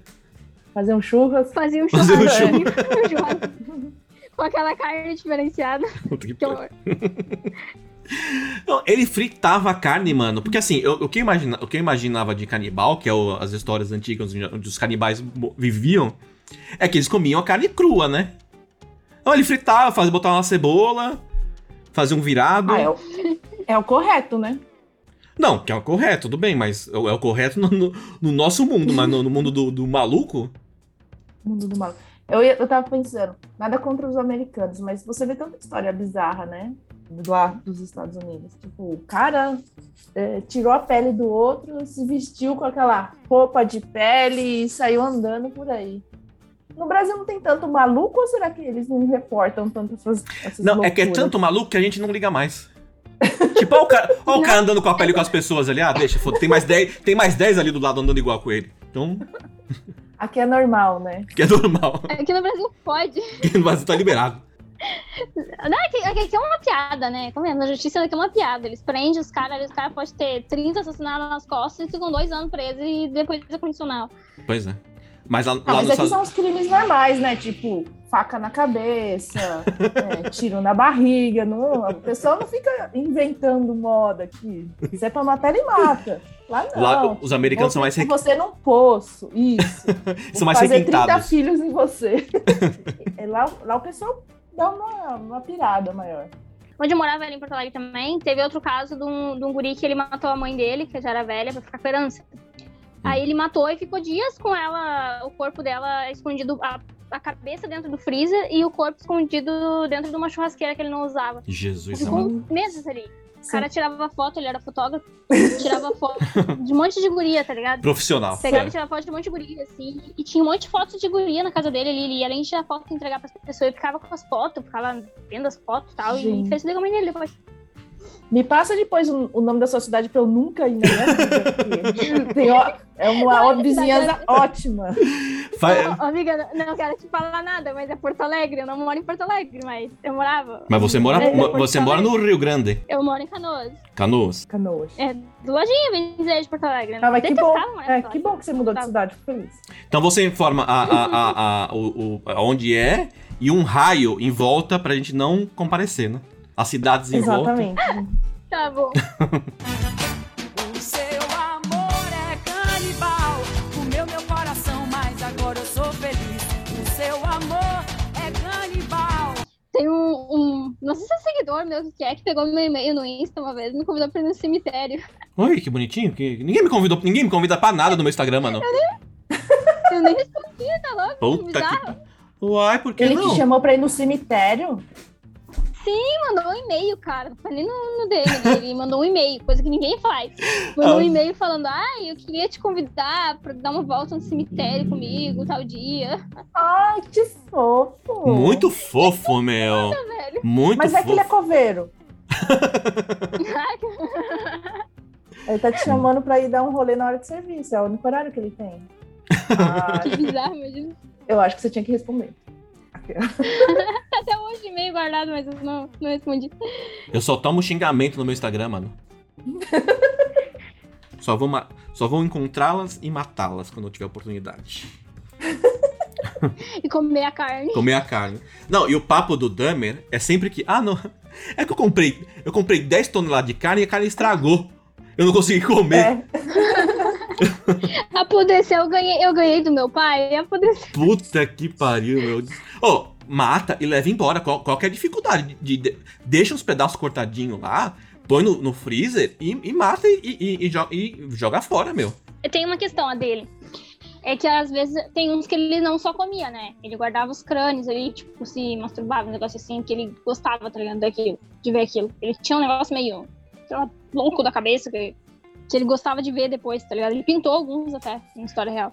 Fazer um churras. Fazia um Fazer um churrasco. churrasco. Com aquela carne diferenciada. Puta que Que horror. Ele fritava a carne, mano. Porque assim, eu- o, que eu imagina- o que eu imaginava de canibal, que é o- as histórias antigas onde, os canibais viviam, é que eles comiam a carne crua, né? Então ele fritava, fazia, botava uma cebola, fazia um virado. Ah, é o, é o correto, né? Não, que é o correto, tudo bem, mas é o é correto no, no- no nosso mundo, mas no, no mundo do, do maluco. Mundo do mal. Eu, eu tava pensando, nada contra os americanos, mas você vê tanta história bizarra, né? Lá dos Estados Unidos. Tipo, o cara é, tirou a pele do outro, se vestiu com aquela roupa de pele e saiu andando por aí. No Brasil não tem tanto maluco ou será que eles não reportam tanto essas, essas Não, é que é loucuras? tanto maluco que a gente não liga mais. tipo, olha o cara, olha o cara andando com a pele com as pessoas ali. Ah, deixa, foda, tem mais 10, tem mais 10 ali do lado andando igual com ele. Então, Aqui é normal, né? que é normal. Aqui no Brasil pode. No Brasil tá liberado. Não, aqui, aqui- aqui é uma piada, né? Como é? Na justiça aqui é uma piada. Eles prendem os caras, os caras podem ter 30 assassinatos nas costas e ficam dois anos presos e depois é condicional. Pois é. Mas lá, Ah, lá mas aqui Estados são os crimes normais, né? Tipo, faca na cabeça, é, tiro na barriga. Não, a pessoa não fica inventando moda aqui. Se é pra matar, ele mata. Lá não. Lá, os americanos são mais, requi- você num poço. Isso. são mais fazer 30 requintados. filhos em você. É, lá, lá o pessoal dá uma, uma pirada maior. Onde eu morava ali em Porto Alegre também, teve outro caso de um, de um guri que ele matou a mãe dele, que já era velha, pra ficar com herança. Aí ele matou e ficou dias com ela, o corpo dela escondido, a, a cabeça dentro do freezer e o corpo escondido dentro de uma churrasqueira que ele não usava. Jesus, Ficou amado. meses ali. O cara tirava foto, ele era fotógrafo, tirava foto de um monte de guria, tá ligado? Profissional. Pegava e tirava foto de um monte de guria, assim. E tinha um monte de fotos de guria na casa dele ali. Ele ia além de tirar foto e entregar pras pessoas, ele ficava com as fotos, ficava vendo as fotos e tal. Gente. E fez a mãe dele depois. Me passa depois o, o nome da sua cidade pra eu nunca ir Tem, ó, é uma, uma vizinhança ótima. Fa- Ô, amiga, não, não quero te falar nada, mas é Porto Alegre. Eu não moro em Porto Alegre, mas eu morava. Mas você mora, É, é você mora no. Rio Grande, Eu moro em Canoas. Canoas. Canoas. É do ladinho, bem dizer, de Porto Alegre. Ah, mas que bom. É, que bom que você mudou de cidade, fico feliz. Então você informa a, a, a, a- o, o- onde é e um raio em volta pra gente não comparecer, né? As cidades em volta. Exatamente. Tá bom. O seu amor é canibal, comeu meu coração, mas agora eu sou feliz. O seu amor é canibal. Tem um, um- Não sei se é seguidor meu que é, que pegou meu e-mail no Insta uma vez e me convidou pra ir no cemitério. Oi, que bonitinho. Que... Ninguém me convidou, ninguém me convida pra nada no meu Instagram, mano. Eu nem respondi, tá louco? Puta bizarro. que. Uai, por que Ele não? te chamou pra ir no cemitério? Ele mandou um e-mail, cara. Não foi nem no, no DM dele. Ele mandou um e-mail, coisa que ninguém faz. Mandou um Ah. e-mail falando: Ai, eu queria te convidar pra dar uma volta no cemitério comigo, tal dia. Ai, que fofo. Muito fofo, meu. Velho. Muito Mas é que ele é fofo. coveiro. Ele tá te chamando pra ir dar um rolê na hora de serviço. É o único horário que ele tem. Ah, que bizarro, imagina. eu acho que você tinha que responder. Até hoje meio guardado, mas eu não, não respondi. Eu só tomo xingamento no meu Instagram, mano. só vou, ma- só vou encontrá-las e matá-las quando eu tiver oportunidade. E comer a carne. Comer a carne. Não, e o papo do Dahmer é sempre que. Ah, não. É que eu comprei. Eu comprei 10 toneladas de carne e a carne estragou. Eu não consegui comer. É, Apodreceu, eu ganhei, eu ganhei do meu pai. Apodreceu. Puta que pariu, meu. Ô, mata e leva embora. Qual, qual que é a dificuldade? De, de- deixa os pedaços cortadinhos lá, põe no, no freezer e, e mata e, e- e joga fora, meu. Tem uma questão a dele. É que às vezes tem uns que ele não só comia, né? Ele guardava os crânios ali, tipo, se masturbava, um negócio assim, que ele gostava, tá ligado? Daquilo, de ver aquilo. Ele tinha um negócio meio, sei lá, louco da cabeça, que, que ele gostava de ver depois, tá ligado? Ele pintou alguns até, em história real.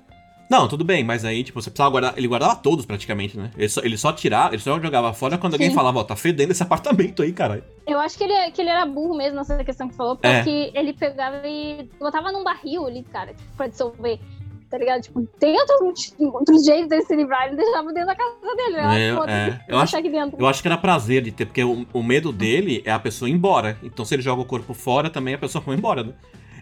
Não, tudo bem, mas aí, tipo, você precisava guardar. Ele guardava todos praticamente, né? Ele só, ele só tirava, ele só jogava fora quando alguém Sim. falava, ó, tá fedendo esse apartamento aí, caralho. Eu acho que ele, que ele era burro mesmo nessa questão que falou, É. porque ele pegava e botava num barril ali, cara, tipo, pra dissolver. Tá ligado? Tipo, tem outros, outros jeitos dele se livrar, ele deixava dentro da casa dele. né? É, Foda-se, é. Eu acho-. Eu acho que era prazer de ter, porque o, o medo dele é a pessoa ir embora. Então se ele joga o corpo fora, também a pessoa vai embora, né?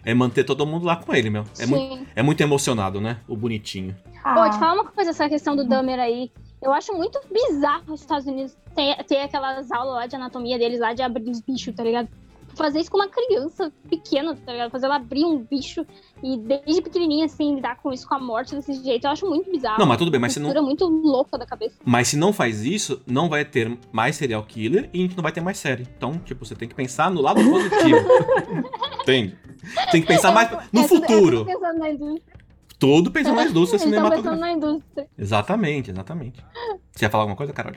É manter todo mundo lá com ele, meu. É, muito, é muito emocionado, né? O bonitinho. Pô, ah, te falar uma coisa, essa questão do Dahmer aí. Eu acho muito bizarro os Estados Unidos ter, ter aquelas aulas lá de anatomia deles lá de abrir os bichos, tá ligado? Fazer isso com uma criança pequena, tá ligado? Fazer ela abrir um bicho e desde pequenininha, assim, lidar com isso, com a morte desse jeito, eu acho muito bizarro. Não, mas tudo bem, mas se Uma não, cultura muito louca da cabeça. mas se não faz isso, não vai ter mais serial killer e a gente não vai ter mais série. Então, tipo, você tem que pensar no lado positivo. Entende? Tem que pensar mais no futuro. tudo pensando na indústria. Todo pensando na indústria estão pensando cinematográfica. na indústria. Exatamente, exatamente. Você ia falar alguma coisa, Carol?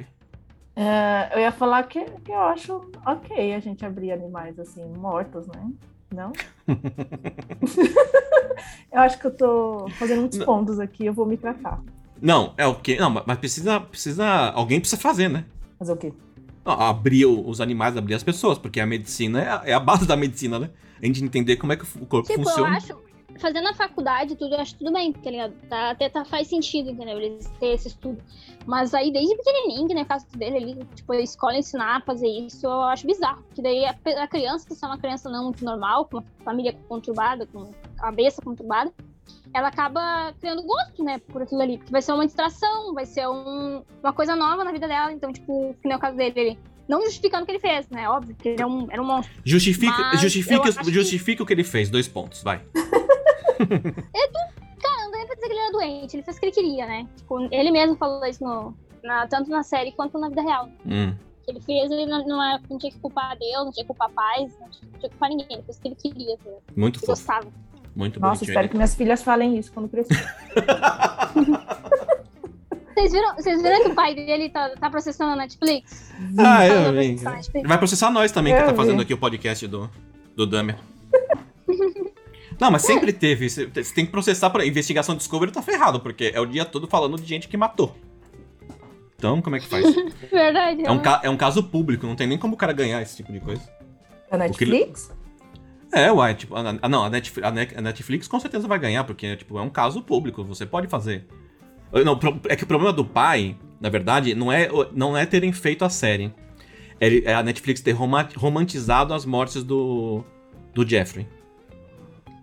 é, eu ia falar que, que eu acho ok a gente abrir animais assim, mortos, né? Não? eu acho que eu tô fazendo muitos Não. pontos aqui, eu vou me tratar. Não, é o quê? Não, mas precisa, precisa. Alguém precisa fazer, né? Fazer o quê? Não, abrir os animais, abrir as pessoas, porque a medicina é a, é a base da medicina, né? A gente entender como é que o corpo Tipo, eu funciona. acho, fazendo a faculdade tudo, eu acho tudo bem, tá ligado? Tá, até tá, faz sentido, entendeu? Eles terem esse estudo. Mas aí, desde pequenininho, que no caso dele, ele, tipo, a escola ensinar a fazer isso, eu acho bizarro. Porque daí a, a criança, se é uma criança não muito normal, com uma família conturbada, com cabeça conturbada, ela acaba criando gosto, né, por aquilo ali. Porque vai ser uma distração, vai ser um- uma coisa nova na vida dela. Então, tipo, que nem o caso dele, ele... Não justificando o que ele fez, né? Óbvio, que ele é um, era um monstro. Justifica, justifica, acho que- justifica o que ele fez. Dois pontos, vai. Cara, não dá nem pra dizer que ele era doente, ele fez o que ele queria, né? Tipo, ele mesmo falou isso no, na- tanto na série quanto na vida real. Hum. O que ele fez, ele não, não, era- não tinha que culpar Deus, não tinha que culpar pais, não tinha que culpar ninguém. Ele fez o que ele queria, ligado? Muito Ele fofo. gostava. Muito Nossa, bonitinho. espero que minhas filhas falem isso quando crescer. Vocês viram, vocês viram que o pai dele tá, tá processando a Netflix? Ah, Falando eu vi. processar a Netflix. Vai processar nós também, que Eu tá fazendo vi. aqui o podcast do, do Dahmer. Não, mas sempre teve. Você tem que processar pra investigação Discovery, tá ferrado, porque é o dia todo falando de gente que matou. Então, como é que faz? Verdade. É um, ca- é um caso público, não tem nem como o cara ganhar esse tipo de coisa. Da Netflix? É, uai, tipo, a, a- não, a Netflix, a Net- a Netflix com certeza vai ganhar, porque tipo, é um caso público, você pode fazer. Não, é que o problema do pai, na verdade, não é, o- não é terem feito a série. É, a Netflix ter roma- romantizado as mortes do, do Jeffrey.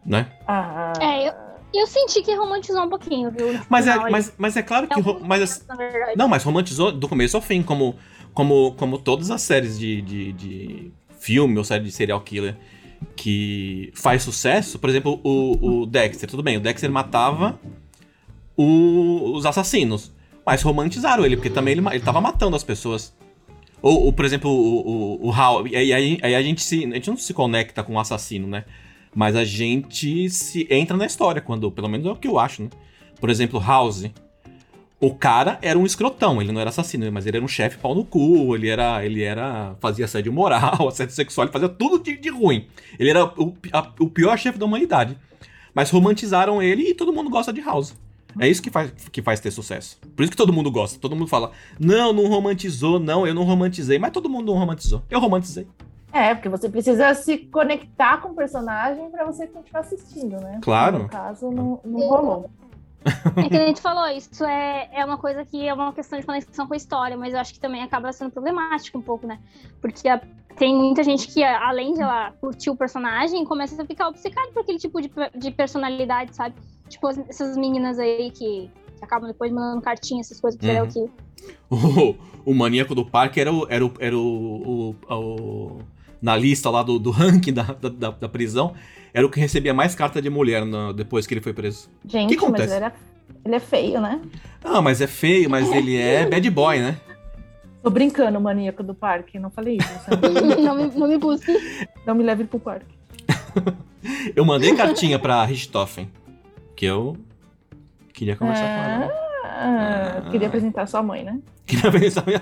Né? Ah, É, eu, eu senti que romantizou um pouquinho, viu? Mas é, mas, mas é claro que. É ro- um mas, momento. Não, mas romantizou do começo ao fim, como, como, como todas as séries de, de, de filme ou série de serial killer que faz sucesso. Por exemplo, o, o Dexter, tudo bem, o Dexter matava o- os assassinos, mas romantizaram ele, porque também ele, ele tava matando as pessoas. Ou, ou, por exemplo, o, o, o Hal. E aí, aí, aí a gente se. A gente não se conecta com o assassino, né? Mas a gente se entra na história, quando. Pelo menos é o que eu acho, né? Por exemplo, House. O cara era um escrotão, ele não era assassino, mas ele era um chefe pau no cu, ele era. Ele era. fazia assédio moral, assédio sexual, ele fazia tudo de, de ruim. Ele era o, a- o pior chefe da humanidade. Mas romantizaram ele e todo mundo gosta de House. É isso que faz, que faz ter sucesso. Por isso que todo mundo gosta. Todo mundo fala: Não, não romantizou, não, eu não romantizei. Mas todo mundo não romantizou. Eu romantizei. É, porque você precisa se conectar com o personagem pra você continuar assistindo, né? Claro. No caso, não, não rolou. É que a gente falou, isso é, é uma coisa que é uma questão de conexão com a história, mas eu acho que também acaba sendo problemático um pouco, né? Porque a- tem muita gente que, além de ela curtir o personagem, começa a ficar obcecado por aquele tipo de, de personalidade, sabe? Tipo, as- essas meninas aí que, que acabam depois mandando cartinha, essas coisas, porque Uhum. é o que. O, o maníaco do parque era o. Era o, era o, o- o- na lista lá do, do ranking da, da, da- da prisão, era o que recebia mais carta de mulher na- depois que ele foi preso. Gente, que acontece? mas ele é, ele é feio, né? Ah, mas é feio, mas ele é bad boy, né? Tô brincando, maníaco do parque. Não falei isso. Não, me, não me busque. não me leve pro parque. Eu mandei cartinha pra Richthofen, que eu queria conversar com ela. Ah, queria apresentar sua mãe, né? Queria pensar minha...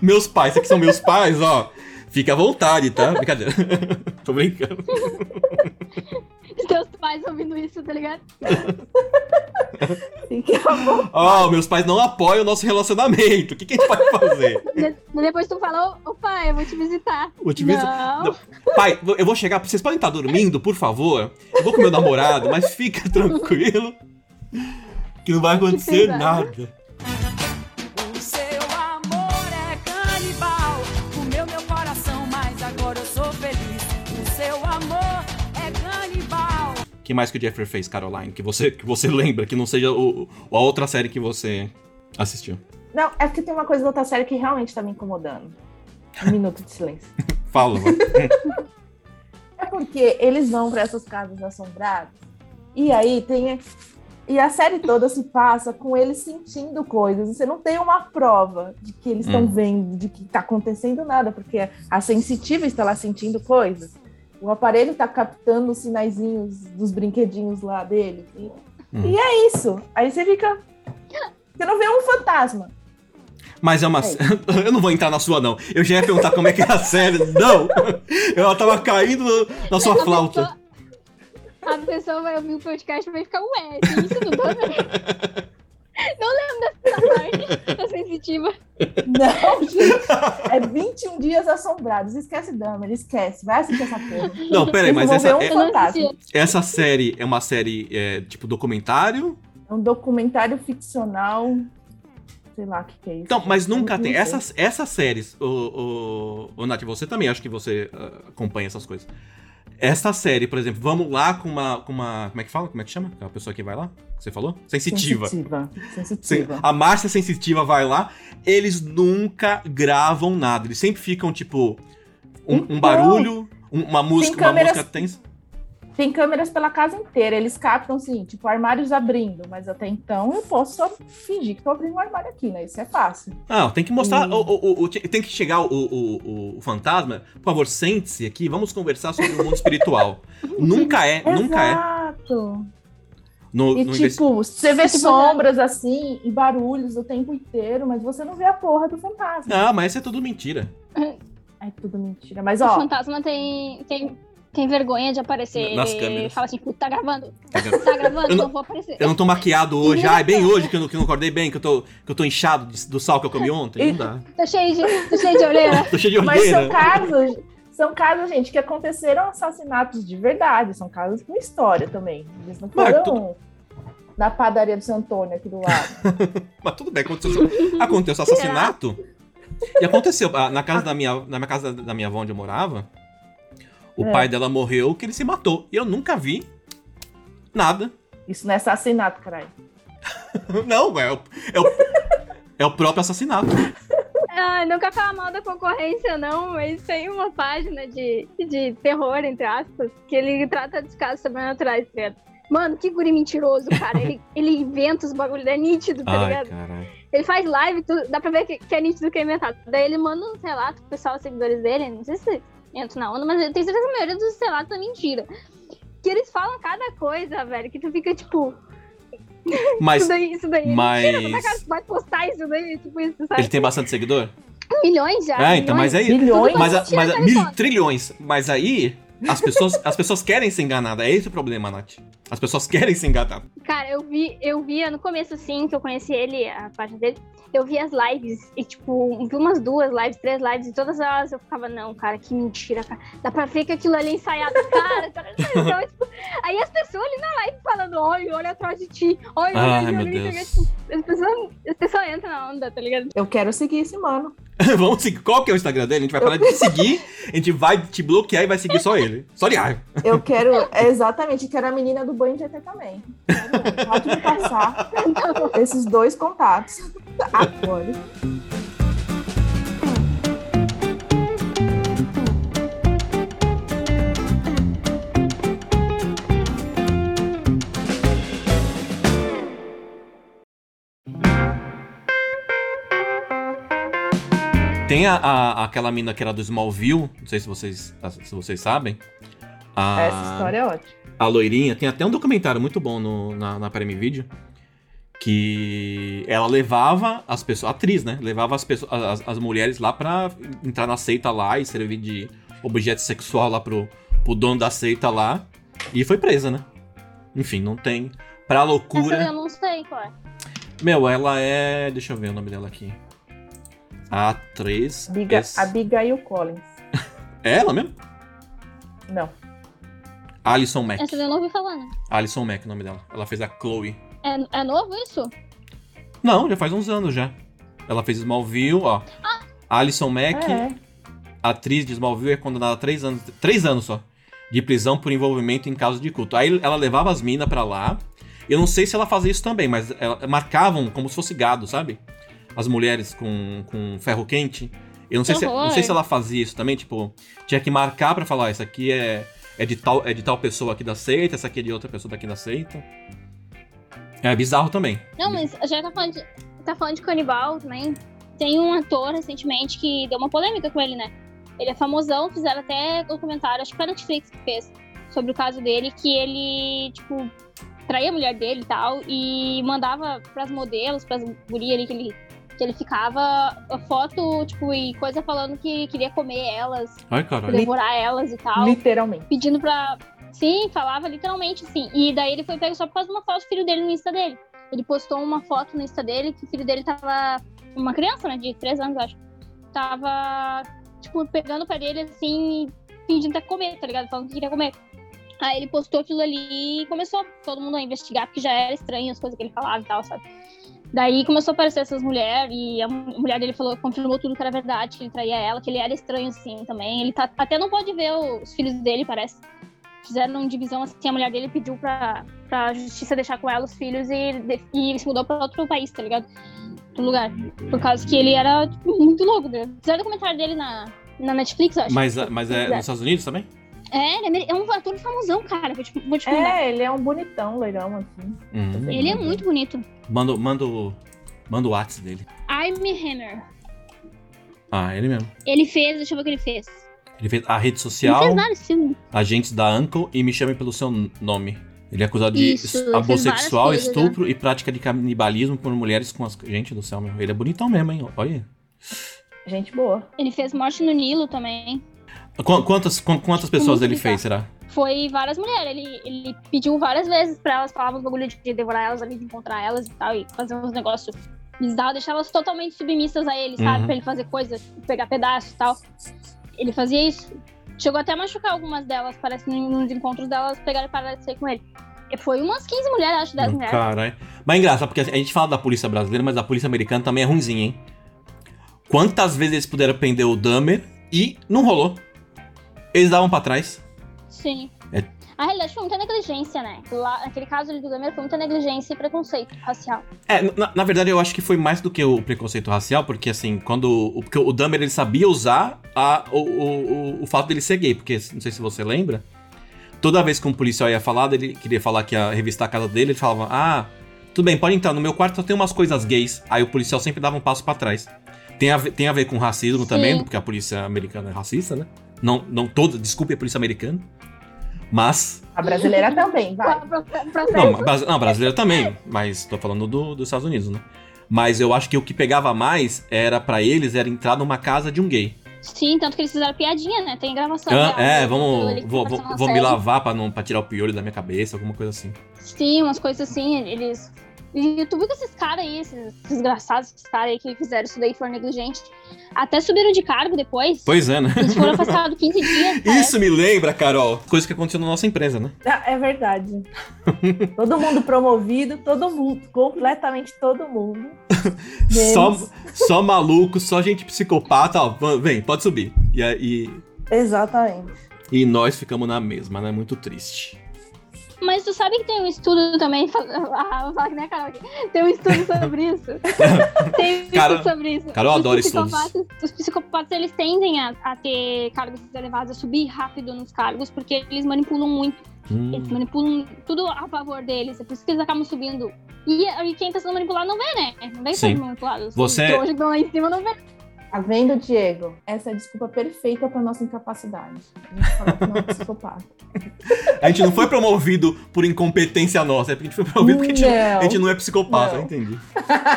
meus pais, esses aqui são meus pais, ó. Fica à vontade, tá? Brincadeira. Tô brincando. Teus pais ouvindo isso, tá ligado? Fique à vontade. Ó, meus pais não apoiam o nosso relacionamento. O que, que a gente pode fazer? De- Depois tu falou, ô pai, eu vou te visitar. Vou te ver- Não. Não. Pai, eu vou chegar. Vocês podem estar dormindo, por favor? Eu vou com meu namorado, mas fica tranquilo. Que não vai acontecer nada. Que mais que o Jeffrey fez, Caroline? Que você, que você lembra, que não seja o, a outra série que você assistiu. Não, é porque tem uma coisa da outra série que realmente tá me incomodando. Um minuto de silêncio. Fala. É porque eles vão pra essas casas assombradas e aí tem. E a série toda se passa com eles sentindo coisas. Você não tem uma prova de que eles estão Hum. vendo, de que tá acontecendo nada, porque a sensitiva está lá sentindo coisas. O aparelho tá captando os sinaizinhos dos brinquedinhos lá dele. E, Hum. e é isso. Aí você fica. Você não vê um fantasma. Mas é uma. Eu não vou entrar na sua, não. Eu já ia perguntar como é que é a série. Não! Ela tava caindo na sua A flauta. pessoa- A pessoa vai ouvir o podcast e vai ficar, ué, isso não né? Não lembro dessa parte da sensitiva. Não, gente. É 21 dias assombrados. Esquece Dama, esquece. Vai assistir essa porra. Não, peraí, mas essa, ver um é- essa série é uma série é, tipo documentário? É um documentário ficcional. Sei lá o que, que é isso. Então, mas nunca tem. Essas, essas séries, o, o, o Nath, você também acho que você ah, acompanha essas coisas. Essa série, por exemplo, vamos lá com uma, com uma. Como é que fala? Como é que chama? A pessoa que vai lá? Que você falou? Sensitiva. Sensitiva. Sensitiva. a Márcia Sensitiva vai lá, eles nunca gravam nada. Eles sempre ficam, tipo, um, um Então, barulho, um- uma música, uma música tensa. Tem câmeras pela casa inteira. Eles captam, assim, tipo, armários abrindo. Mas até então eu posso só fingir que tô abrindo um armário aqui, né? Isso é fácil. Não, tem que mostrar. Hum. o- o- o- tem que chegar o, o, o- o fantasma. Por favor, sente-se aqui, vamos conversar sobre o mundo espiritual. nunca é, nunca é. Exato. No, E no tipo, você vê Tipo, sombras assim e barulhos o tempo inteiro, mas você não vê a porra do fantasma. Ah, mas isso é tudo mentira. É tudo mentira. Mas O ó, fantasma tem, tem, tem vergonha de aparecer. Nas Ele câmeras. Fala assim, "Puta, tá gravando? Tá vendo? Tá gravando? Eu não... não- vou aparecer. Eu não tô maquiado hoje. Ah, é bem hoje que eu não, que eu não acordei bem, que eu tô, que eu tô inchado do sal que eu comi ontem. Não dá. Tô cheio de, tô cheio de olheira. Tô cheio de mas são olheira. casos, são casos, gente, que aconteceram assassinatos de verdade. São casos com história também. Eles não Mas foram na padaria do Seu Antônio aqui do lado. Mas tudo bem, aconteceu, aconteceu assassinato. E aconteceu, ah, na casa da minha, na minha casa da minha avó onde eu morava, o É. pai dela morreu que ele se matou. E eu nunca vi nada. Isso não é assassinato, caralho. Não, é o, é o, é o próprio assassinato. Ah, não falar mal da concorrência, não, mas tem uma página de, de terror, entre aspas, que ele trata dos casos sobrenaturais, tá ligado? Mano, que guri mentiroso, cara. Ele, ele inventa os bagulhos, é nítido, tá Ai, ligado? caralho. Ele faz live, tudo, dá pra ver que, que é nítido que é inventado. Daí ele manda uns relatos pro pessoal, os seguidores dele, não sei se entra na onda, mas eu tenho certeza que a maioria dos relatos é mentira. Que eles falam cada coisa, velho, que tu fica tipo, Mas, isso daí, isso daí. mas Mentira, como é que tu vai postar isso daí? Tipo isso, sabe? ele tem bastante seguidor? Milhões já. É, então, mas milhões. aí... Milhões? Mas, a- Mentira, mas a- cara, mil trilhões. Mas aí, As pessoas, as pessoas querem ser enganadas. É esse o problema, Nath. As pessoas querem ser enganadas. Cara, eu vi, eu via no começo, assim, que eu conheci ele, a página dele, eu vi as lives, e tipo, vi umas duas lives, três lives, e todas elas eu ficava, não, cara, que mentira, cara. Dá pra ver que aquilo ali é ensaiado, cara, cara. Então, tipo, aí as pessoas ali na live falando, olha, olha atrás de ti, olha, Ai, olha, meu olha, Deus. olha, tipo, as pessoas, as pessoas entram na onda, tá ligado? Eu quero seguir esse mano. Vamos seguir. Qual que é o Instagram dele? A gente vai parar de te seguir, a gente vai te bloquear e vai seguir só ele. Só de raiva. Eu quero, é, exatamente, quero a menina do banho de ET também. Quero- Pode me passar esses dois contatos. Agora. Tem a, a- aquela mina que era do Smallville, não sei se vocês, se vocês sabem. A, Essa história é ótima. a loirinha, tem até um documentário muito bom no- na, na Prime Video. Que ela levava as pessoas, a atriz, né? Levava as, pessoas, as, as mulheres lá pra entrar na seita lá e servir de objeto sexual lá pro, pro dono da seita lá. E foi presa, né? Enfim, não tem. Pra Essa loucura. eu não sei qual é. Meu, ela é. Deixa eu ver o nome dela aqui. A atriz. Abiga, esse- Abigail Collins. É ela mesmo? Não. Alison Mack. Essa eu não ouvi falar, né? Alison Mack, o nome dela. Ela fez a Chloe. É, é novo isso? Não, já faz uns anos já. Ela fez Smallville, ó. Alison Mack, É. atriz de Smallville, é condenada a três anos, três anos só, de prisão por envolvimento em casos de culto. Aí ela levava as minas pra lá. Eu não sei se ela fazia isso também, mas ela, marcavam como se fosse gado, sabe? As mulheres com, com ferro quente. Eu não sei, se, não horror. sei se ela fazia isso também, tipo, tinha que marcar pra falar, isso aqui é, é, de tal, é de tal pessoa aqui da seita, essa aqui é de outra pessoa daqui da seita. É bizarro também. Não, mas já tá falando de, tá falando de canibal também. Tem um ator recentemente que deu uma polêmica com ele, né? Ele é famosão, fizeram até documentário, acho que foi a Netflix que fez, sobre o caso dele, que ele, tipo, traía a mulher dele e tal, e mandava pras modelos, pras gurias ali que ele, que ele ficava, a foto, tipo, e coisa falando que queria comer elas, Ai, caralho. devorar elas e tal Literalmente. pedindo pra. Sim, falava literalmente assim. E daí ele foi pego só por causa de uma foto do filho dele no Insta dele. Ele postou uma foto no Insta dele que o filho dele tava. Uma criança, né? De 3 anos, acho. Tava, tipo, pegando o pé dele assim fingindo até comer, tá ligado? Falando que queria comer. Aí ele postou aquilo ali e começou todo mundo a investigar, porque já era estranho as coisas que ele falava e tal, sabe? Daí começou a aparecer essas mulheres e a mu- mulher dele falou, confirmou tudo que era verdade, que ele traía ela, que ele era estranho assim também. Ele tá, até não pode ver os filhos dele, parece. Fizeram divisão assim, a mulher dele pediu pra, pra justiça deixar com ela os filhos e, e se mudou pra outro país, tá ligado? Outro lugar. Por causa que ele era tipo, muito louco. Né? Fizeram documentário dele na, na Netflix, acho. Mas, mas é nos Estados Unidos também? É, ele é é um ator famosão, cara. Vou te, vou te mandar. É, ele é um bonitão, legal, assim. Hum. Ele é muito bonito. Manda, o- manda, o- manda o WhatsApp dele. Amy Hammer. Ah, ele mesmo. Ele fez, deixa eu ver o que ele fez. Ele fez a rede Ele social, fez vários filmes. agentes da Uncle e me chame pelo seu nome. Ele é acusado de Isso, ele abuso sexual, coisas, estupro e prática de canibalismo por mulheres com as. Gente do céu, meu. Ele é bonitão mesmo, hein? Olha. Gente boa. Ele fez Morte no Nilo também. Qu- Quantas, qu- quantas pessoas ele fez, será? Foi várias mulheres. Ele, ele pediu várias vezes pra elas, falava uns bagulho de devorar elas ali, de encontrar elas e tal, e fazer uns negócios bizarros, deixar elas totalmente submissas a ele, sabe? Uhum. Pra ele fazer coisa, pegar pedaço e tal. Ele fazia isso. Chegou até a machucar algumas delas, parece, nos encontros delas, pegaram e de sair com ele. Foi umas 15 mulheres, acho, 10 Não, mulheres. Caralho. Mas é engraçado, porque a gente fala da polícia brasileira, mas a polícia americana também é ruimzinha, hein? Quantas vezes eles puderam prender o Dahmer e não rolou? Eles davam pra trás. Sim. É. A realidade foi muita negligência, né? Lá, naquele caso ali do Gamer foi muita negligência e preconceito racial. É, na, na verdade eu acho que foi mais do que o preconceito racial, porque assim, quando. o- Porque o Dahmer ele sabia usar a, o, o, o, o fato dele ser gay, porque não sei se você lembra. Toda vez que um policial ia falar, ele queria falar que ia revistar a casa dele, ele falava: Ah, tudo bem, pode entrar, no meu quarto só tem umas coisas gays. Aí o policial sempre dava um passo pra trás. Tem a, ver, tem a ver com racismo Sim. também, porque a polícia americana é racista, né? Não, não toda, desculpe a polícia americana. Mas. A brasileira também, vai. Não, Bras- não brasileiro também, mas tô falando do- dos Estados Unidos, né? Mas eu acho que o que pegava mais era pra eles era entrar numa casa de um gay. Sim, tanto que eles fizeram piadinha, né? Tem gravação. Ah, real, é, vamos. Vou, apareceu vou, vou me lavar pra, não, pra tirar o piolho da minha cabeça, alguma coisa assim. Sim, umas coisas assim, eles. E tu viu que esses caras aí, esses desgraçados, esses caras aí que fizeram isso daí foram negligentes. Até subiram de cargo depois. Pois é, né? Eles foram afastados 15 dias. parece. Isso me lembra, Carol, coisa que aconteceu na nossa empresa, né? Ah, É verdade. todo mundo promovido, todo mundo, completamente todo mundo. Só, só maluco, só gente psicopata, ó, vem, pode subir. E, aí- Exatamente. e nós ficamos na mesma, né? Muito triste. Mas tu sabe que tem um estudo também. Ah, né, Carol? Tem um estudo sobre isso. Tem um Cara- estudo sobre isso. Carol Os adora estudos. psicopatas- Os psicopatas, eles tendem a, a ter cargos elevados, a subir rápido nos cargos, porque eles manipulam muito. Hum. Eles manipulam tudo a favor deles. É por isso que eles acabam subindo. E, e quem tá sendo manipulado não vê, né? Não vê que tá manipulado. Os Você- trouxas que estão lá em cima não vê. Tá vendo, Diego? Essa é a desculpa perfeita para nossa incapacidade. A gente falar que não é psicopata. A gente não foi promovido por incompetência nossa, é porque a gente foi promovido porque a gente, Não. a gente não é psicopata, Não. eu entendi.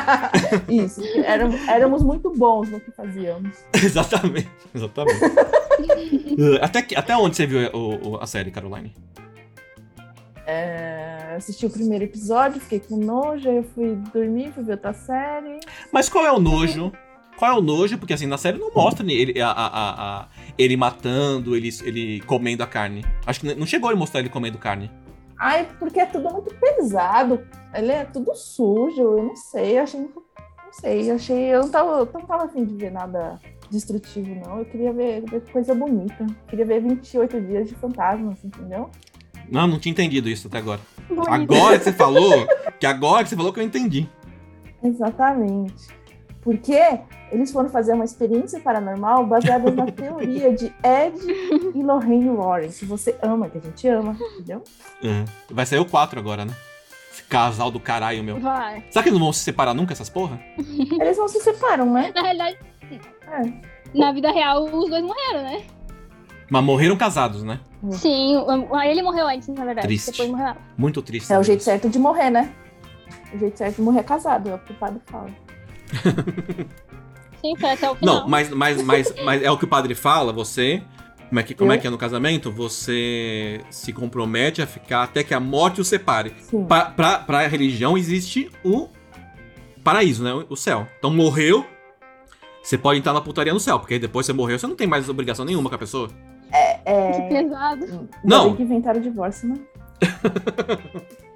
Isso, éramos, éramos muito bons no que fazíamos. exatamente, exatamente. Até, que- até onde você viu o- o- a série, Caroline? É, assisti o primeiro episódio, fiquei com nojo, aí eu fui dormir, fui ver outra série. Mas qual é o nojo? Qual é o nojo? Porque assim, na série não mostra ele, a, a- a- ele matando, ele, ele comendo a carne. Acho que não chegou a mostrar ele comendo carne. Ai, porque é tudo muito pesado. Ele é tudo sujo, eu não sei, eu achei. Não sei, eu achei. Eu não tava, eu não tava afim de ver nada destrutivo, não. Eu queria ver, ver coisa bonita. Eu queria ver 28 dias de fantasmas, entendeu? Não, não tinha entendido isso até agora. Bonito. Agora que você falou, que agora que você falou que eu entendi. Exatamente. Porque eles foram fazer uma experiência paranormal baseada na teoria de Ed e Lorraine Warren, que você ama, que a gente ama, entendeu? É. Vai sair o 4 agora, né? Esse casal do caralho, meu. Vai. Será que eles não vão se separar nunca, essas porra? Eles não se separam, né? Na realidade, É. na vida real, os dois morreram, né? Mas morreram casados, né? Sim, o- o- ele morreu antes, na verdade. Triste. Depois morreu. Muito triste. É o jeito certo de morrer, né? O jeito certo de morrer é casado, é o que o padre fala. Sim, foi até o final. Não, mas, mas, mas, mas é o que o padre fala, você. Como é, que, como é que é no casamento? Você se compromete a ficar até que a morte o separe. Pra, pra, pra religião existe o paraíso, né? O céu. Então morreu, você pode entrar na putaria no céu, porque depois você morreu, você não tem mais obrigação nenhuma com a pessoa. Que É. pesado. Ainda Não. que inventaram o divórcio, né?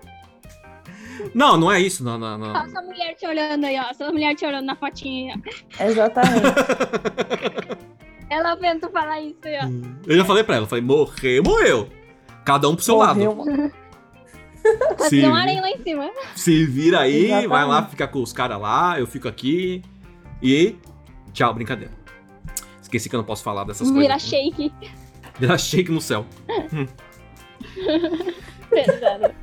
Não, não é isso. Não, não, não. Olha essa mulher te olhando aí, ó. Essa mulher te olhando na fotinha. Exatamente. Ela vendo tu falar isso aí, ó. Eu já falei pra ela, eu falei, morreu, morreu. Cada um pro seu lado. Morreu. Se, Tem um aranha lá em cima. se vira aí, Exatamente. vai lá, fica com os caras lá, eu fico aqui. E tchau, brincadeira. Esqueci que eu não posso falar dessas Vira coisas. shake. Vira shake no céu. Pesado.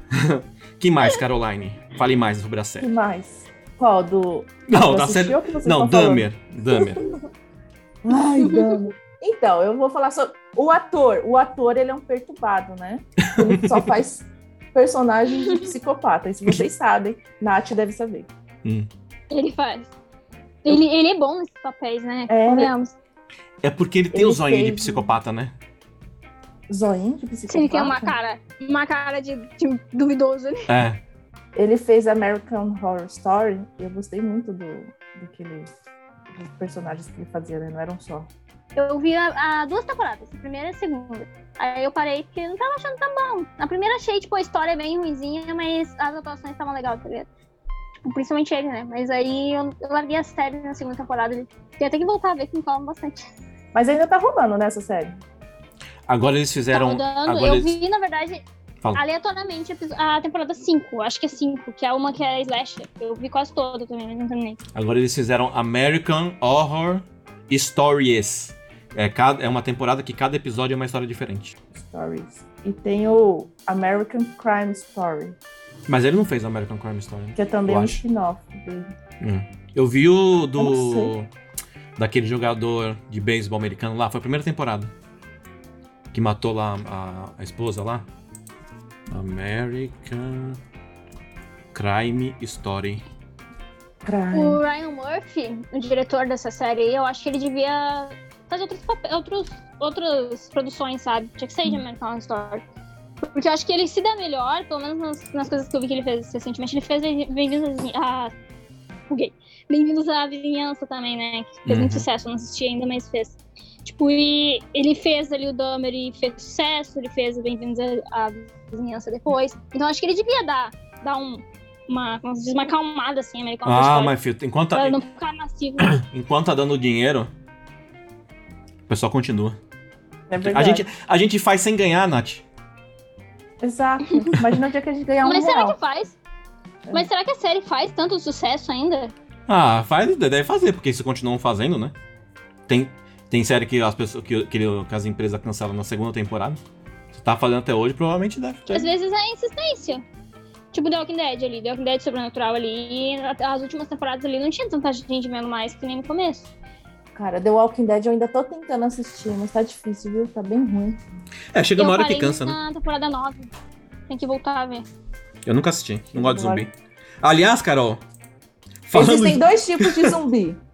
Que mais, Caroline? Fale mais sobre a que série. mais? Qual? Do. Não, da assistiu série. que Não, falando? Dahmer. Dahmer. Ai, Dahmer. Então, eu vou falar sobre o ator. O ator, ele é um perturbado, né? Ele só faz personagens de psicopata. Isso vocês sabem. Nath deve saber. Hum. Ele faz. Ele, ele é bom nesses papéis, né? É. Convenhamos. É porque ele tem Ele o zoinho de psicopata, né? Zoinho de psicopata. Sim, ele tem uma cara. Uma cara de, de duvidoso. né? É. Ele fez American Horror Story. E eu gostei muito do, do que ele, dos personagens que ele fazia, né? Não eram só. Eu vi há duas temporadas, a primeira e a segunda. Aí eu parei porque não tava achando tão bom. Na primeira achei, tipo, a história bem ruimzinha, mas as atuações estavam legais, tá ligado? Tipo, principalmente ele, né? Mas aí eu, eu larguei a série na segunda temporada. Tem até que voltar a ver que me falam bastante. Mas ainda tá rolando nessa série. Agora eles Tá fizeram. rodando. agora Eu eles... vi, na verdade, Fala. aleatoriamente a temporada 5. Acho que é 5, que é uma que é Slasher. Eu vi quase toda também, mas não terminei. Agora eles fizeram American Horror Stories. É, cada, é uma temporada que cada episódio é uma história diferente. Stories. E tem o American Crime Story, Mas ele não fez American Crime Story. que é também Eu um spin-off dele. Eu vi o Eu do. Daquele jogador de beisebol americano lá, foi a primeira temporada. Que matou lá a, a esposa lá. American Crime Story. Crime. O Ryan Murphy, o diretor dessa série aí, eu acho que ele devia fazer outros, pape- outros, outras produções, sabe? Tinha que sair de American Horror Story. Porque eu acho que ele se dá melhor, pelo menos nas, nas coisas que eu vi que ele fez recentemente. Ele fez Bem-vindos a. Buguei. Bem-vindos à Vizinhança também, né? Que fez muito Uhum. sucesso, eu não assisti ainda, mas fez. Tipo, e ele fez ali o Dahmer e fez sucesso, ele fez o Bem-vindos à à Vizinhança depois. Então acho que ele devia dar, dar um, uma, como se diz, uma acalmada assim, American Horror Ah, mas filho, enquanto Pra tá, não ficar massivo. enquanto tá dando dinheiro, o pessoal continua. É A gente, a gente faz sem ganhar, Nath. Exato. Imagina o dia que a gente ganhar um Mas será real. que faz? Mas será que a série faz tanto sucesso ainda? Ah, faz, deve fazer, porque se continuam fazendo, né? Tem, tem série que as pessoas que, que, que as empresas cancelam na segunda temporada. Se tá fazendo até hoje, provavelmente deve ter. Às vezes é insistência. Tipo The Walking Dead ali, The Walking Dead Sobrenatural ali. E as últimas temporadas ali não tinha tanta gente vendo mais que nem no começo. Cara, The Walking Dead eu ainda tô tentando assistir, mas tá difícil, viu? Tá bem ruim. É, chega eu uma hora que cansa, né? na temporada 9. Tem que voltar a ver. Eu nunca assisti, não gosto de zumbi. Aliás, Carol, falando Existem dois tipos de zumbi.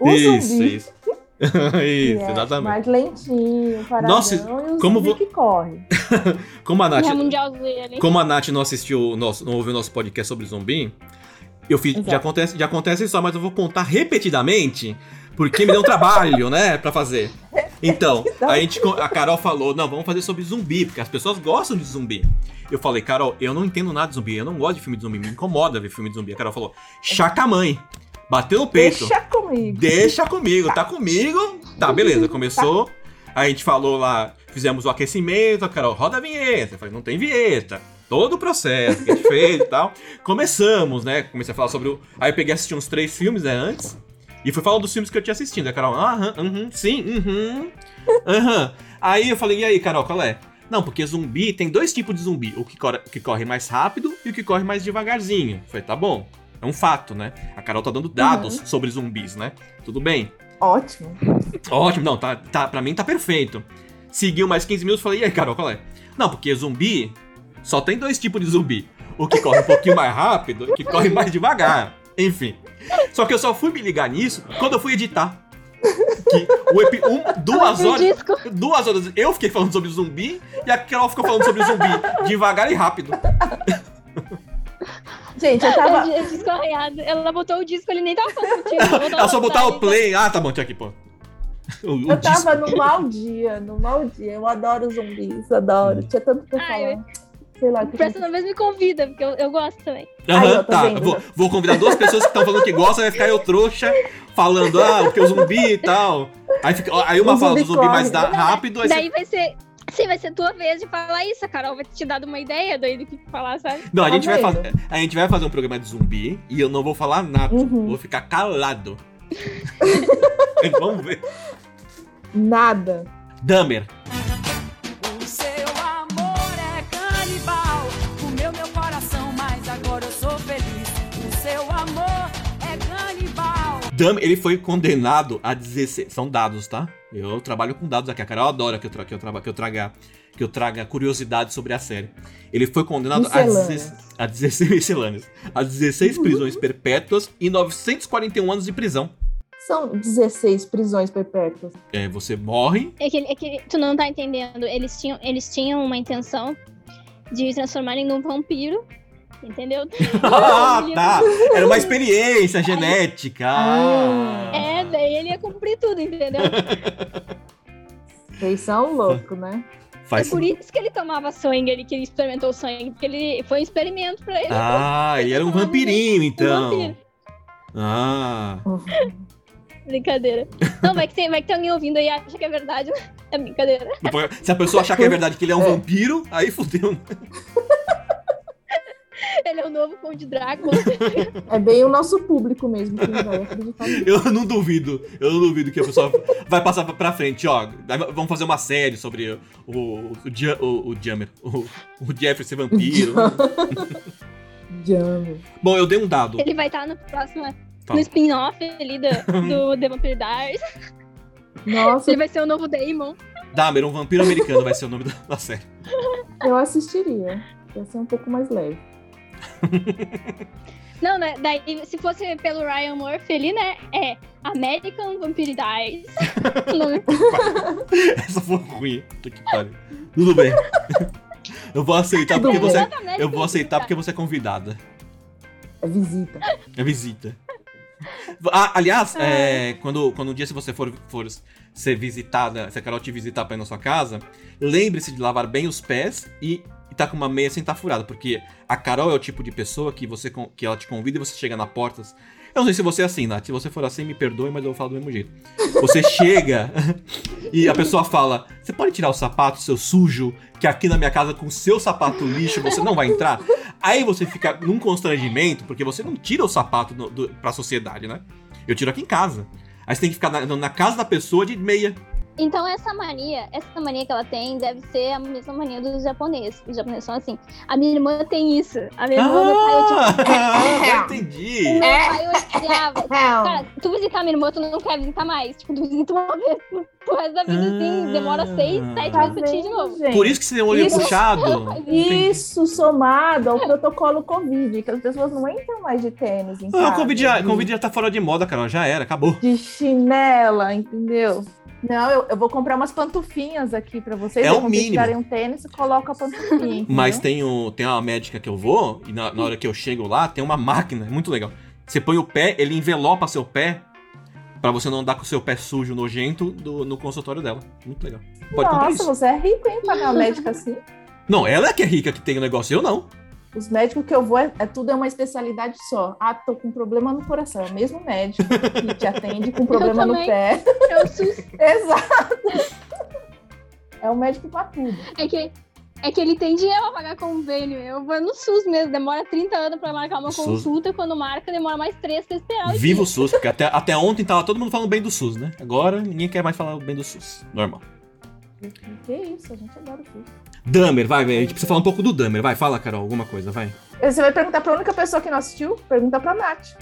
O Isso, zumbi, isso. isso, é exatamente. mais lentinho, paradão, Nossa, e o como zumbi vo- que corre. Como a Nath, ali. como a Nath não assistiu o nosso, não ouviu o nosso podcast sobre zumbi, eu fiz, Exato. já acontece, já acontece só, mas eu vou contar repetidamente, porque me deu um trabalho, né, pra fazer. Então, a gente, a Carol falou, não, vamos fazer sobre zumbi, porque as pessoas gostam de zumbi. Eu falei, Carol, eu não entendo nada de zumbi, eu não gosto de filme de zumbi, me incomoda ver filme de zumbi. A Carol falou, chaca mãe, bateu no peito. Deixa comigo. Deixa comigo, tá comigo? Tá, beleza, começou. A gente falou lá, fizemos o aquecimento, a Carol, roda a vinheta. Eu falei, não tem vinheta. Todo o processo que a gente fez e tal. Começamos, né? Comecei a falar sobre o. Aí eu peguei e assisti uns três filmes, né, antes. E fui falando dos filmes que eu tinha assistido. A Carol, aham, uhum, sim, uhum, aham. Aí eu falei, e aí, Carol, qual é? Não, porque zumbi tem dois tipos de zumbi: o que corre, que corre mais rápido e o que corre mais devagarzinho. Eu falei, tá bom. É um fato, né? A Carol tá dando dados sobre zumbis, né? Tudo bem. Ótimo. Ótimo, não, tá, tá, pra mim tá perfeito. Seguiu mais 15 minutos, falei, e aí, Carol, qual é? Não, porque zumbi só tem dois tipos de zumbi. O que corre um pouquinho mais rápido e o que corre mais devagar. Enfim. Só que eu só fui me ligar nisso quando eu fui editar. Que o epi- um- duas horas. disco. Duas horas eu fiquei falando sobre zumbi e a Carol ficou falando sobre zumbi devagar e rápido. Gente, eu tava. Arranhado. Ela botou o disco, ele nem tava falando contigo. Ela só botar o play. Ah, tá bom, tinha aqui, pô. O, o Eu disco. tava no mau dia, no mau dia. Eu adoro zumbis, adoro. Tinha tanto pra Ai, falar. Sei lá. o que Próxima vez me convida, porque eu, eu gosto também. Aham, ó, tá tá. vendo? Vou, vou convidar duas pessoas que estão falando que gostam, vai ficar eu trouxa falando, ah, porque o zumbi e tal. Aí, fica, aí uma O fala do zumbi mais da- rápido, aí você... Daí vai ser. Sim, vai ser tua vez de falar isso. A Carol vai te dar uma ideia daí do que falar, sabe? Não, a Tá gente, vai fazer, a gente vai fazer um programa de zumbi e eu não vou falar nada. Uhum. Vou ficar calado. Vamos ver. Nada. Dahmer. O seu amor é canibal. Comeu meu coração, mas agora eu sou feliz. O seu amor é canibal. Dahmer, ele foi condenado a 16... São dados, tá? Eu trabalho com dados aqui. A Carol adora que eu, tra que eu, traba- que eu traga... Que eu traga curiosidade sobre a série. Ele foi condenado a, Miscelâneas. 16, a 16 miscelâneas, a 16 prisões perpétuas e 941 anos de prisão. São 16 prisões perpétuas. É, você morre. É que, é que tu não tá entendendo. Eles tinham, eles tinham uma intenção de transformarem num vampiro. Entendeu? Ah, tá. Era uma experiência genética. Ah. É, daí ele ia cumprir tudo, entendeu? Vocês são loucos, né? Faz É por isso que ele tomava sangue, ele que ele experimentou sangue, porque ele foi um experimento pra ele. Ah, ele era um vampirinho, Um então. vampiro. Ah. Brincadeira. Não, vai que, tem, vai que tem alguém ouvindo aí e acha que é verdade. É brincadeira. Se a pessoa achar que é verdade que ele é um vampiro, aí fudeu. Ele é o novo Conde Drácula. É bem o nosso público mesmo que vai acreditar nisso. Eu não duvido. Eu não duvido que a pessoa vai passar pra frente, ó. Vamos fazer uma série sobre o, o, o, o, o Jammer, o, o Jeffrey ser vampiro. Jame. Bom, eu dei um dado. Ele vai estar no próximo. Fala. No spin-off ali do, do The Vampire Diaries. Nossa, Ele vai ser o novo Damon. Dahmer, um vampiro americano vai ser o nome da, da série. eu assistiria. Ia ser um pouco mais leve. Não, né? Daí, se fosse pelo Ryan Murphy ali, né? É American Vampire Diaries. Essa foi ruim. Que pariu. Tudo bem. Eu vou aceitar porque você. Eu vou aceitar porque você é convidada. É visita. É visita. Ah, aliás, é, quando, quando um dia se você for, for ser visitada, se a Carol te visitar pra ir na sua casa, lembre-se de lavar bem os pés e, e tá com uma meia sem estar furada, porque a Carol é o tipo de pessoa que você que ela te convida e você chega na porta. Eu não sei se você é assim, Nath. Se você for assim, me perdoe, mas eu vou falar do mesmo jeito. Você chega e a pessoa fala: Você pode tirar o sapato, seu sujo, que aqui na minha casa com o seu sapato lixo você não vai entrar? Aí você fica num constrangimento, porque você não tira o sapato do, do, pra sociedade, né? Eu tiro aqui em casa. Aí você tem que ficar na, na casa da pessoa de meia. Então essa mania, essa mania que ela tem deve ser a mesma mania dos japoneses. Os japoneses são assim. A minha irmã tem isso. A minha irmã, pai, eu tipo, Ah, já o entendi. meu pai eu odiava. Cara, tu visitar minha irmã, tu não quer visitar mais. Tipo, tu visita uma vez pro resto da vida, assim, demora seis, sete Tá meses pra te ir de novo. gente? Por isso que você tem o olho Isso- puxado. Isso somado ao protocolo Covid, que as pessoas não entram mais de tênis em Ah, o Covid já, de- Covid já tá fora de moda, Carol. Já era, acabou. De chinela, entendeu? Não, eu, eu vou comprar umas pantufinhas aqui pra vocês. É o mínimo. tirarem um tênis, coloca a pantufinha. Mas tem, o, tem uma médica que eu vou, e na, na hora que eu chego lá, tem uma máquina, é muito legal. Você põe o pé, ele envelopa seu pé, pra você não andar com o seu pé sujo, nojento, do- no consultório dela. Muito legal. Pode comprar Nossa, isso. você é rico, hein? Pagar uma médica assim. Não, ela é que é rica que tem o negócio, eu não. Os médicos que eu vou, é, é tudo é uma especialidade só. Ah, tô com problema no coração. É o mesmo médico que te atende com problema no pé. Eu sus- Exato. É o médico pra tudo. É que, é que ele tem dinheiro pra pagar convênio. Eu vou no SUS mesmo. Demora 30 anos pra marcar uma SUS. consulta. Quando marca, demora mais 3 pra esperar. o Viva o. SUS, porque até, até ontem tava todo mundo falando bem do SUS, né? Agora ninguém quer mais falar bem do SUS. Normal. Que isso, a gente adora tudo. Damer, vai. A gente precisa falar um pouco do Damer. Vai, fala, Carol, alguma coisa, vai. Você vai perguntar pra única pessoa que não assistiu? Pergunta pra Nath.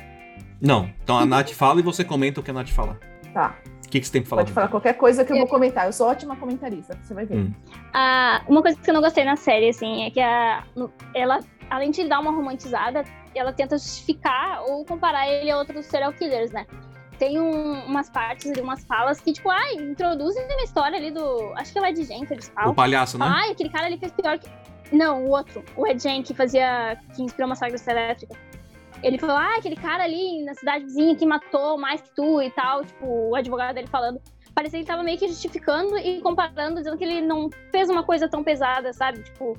Não, então a Nath fala e você comenta o que a Nath falar. Tá, O que, que você tem pra falar? pode falar qualquer coisa que eu vou comentar. Eu sou ótima comentarista, você vai ver. Hum. Ah, uma coisa que eu não gostei na série, assim, é que a, ela, além de dar uma romantizada, ela tenta justificar ou comparar ele a outros serial killers, né? Tem um- umas partes ali, umas falas que, tipo, ai, introduzem uma história ali do. Acho que é o Ed Gein que eles O falam. palhaço, né? Ai, aquele cara ali fez pior que. Não, o outro. O Ed Gein, que fazia. que inspirou uma saga elétrica. Ele falou, ah, aquele cara ali na cidade vizinha que matou mais que tu e tal. Tipo, o advogado dele falando. Parecia que ele tava meio que justificando e comparando, dizendo que ele não fez uma coisa tão pesada, sabe? Tipo.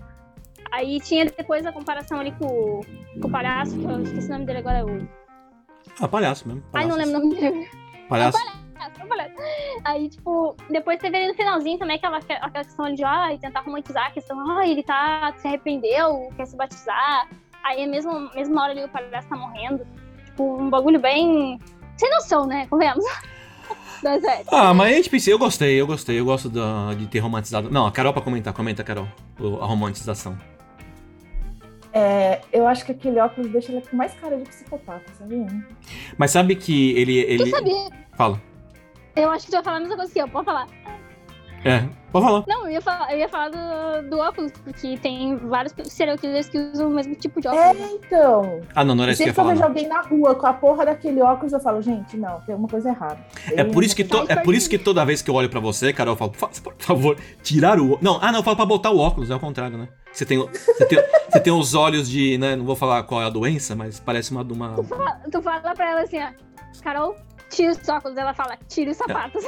Aí tinha depois a comparação ali com, o- com o palhaço, que eu esqueci o nome dele agora. é O... Ah, palhaço mesmo. Ai, não palhaço. lembro o nome dele. Palhaço. palhaço, é um palhaço. Aí, tipo, depois teve ali no finalzinho também aquela, aquela questão de ah, tentar romantizar a questão, ah, ele tá, se arrependeu, quer se batizar. Aí, mesmo, mesmo na hora ali, o palhaço tá morrendo. Tipo, um bagulho bem. Sem noção, né? Convenhamos. Série. Ah, mas a gente pensei, eu gostei, eu gostei, eu gosto da- de ter romantizado. Não, a Carol pra comentar, comenta, Carol, a romantização. É, eu acho que aquele óculos deixa ele com mais cara de psicopata, sabia? Mas sabe que ele. ele... Tu sabia? Fala. Eu acho que tu vai falar a mesma coisa que eu, pode falar. É, pode falar. Não, eu ia falar, eu ia falar do, do óculos, porque tem vários serial killers que usam o mesmo tipo de É, óculos. então. Ah, não, não era isso que eu ia Sempre que eu falar. vejo não. alguém na rua com a porra daquele óculos, eu falo, gente, não, tem alguma coisa errada. É por, isso que to- é por isso que toda vez que eu olho pra você, Carol, eu falo, "Fa- por favor, tirar o. ó-" Não, ah, não, eu falo pra botar o óculos, é o contrário, né? Você tem, você tem, você tem os olhos de. Né, não vou falar qual é a doença, mas parece uma. uma... Tu fala pra ela assim, ó, Carol, tira os óculos. Ela fala, tira os sapatos.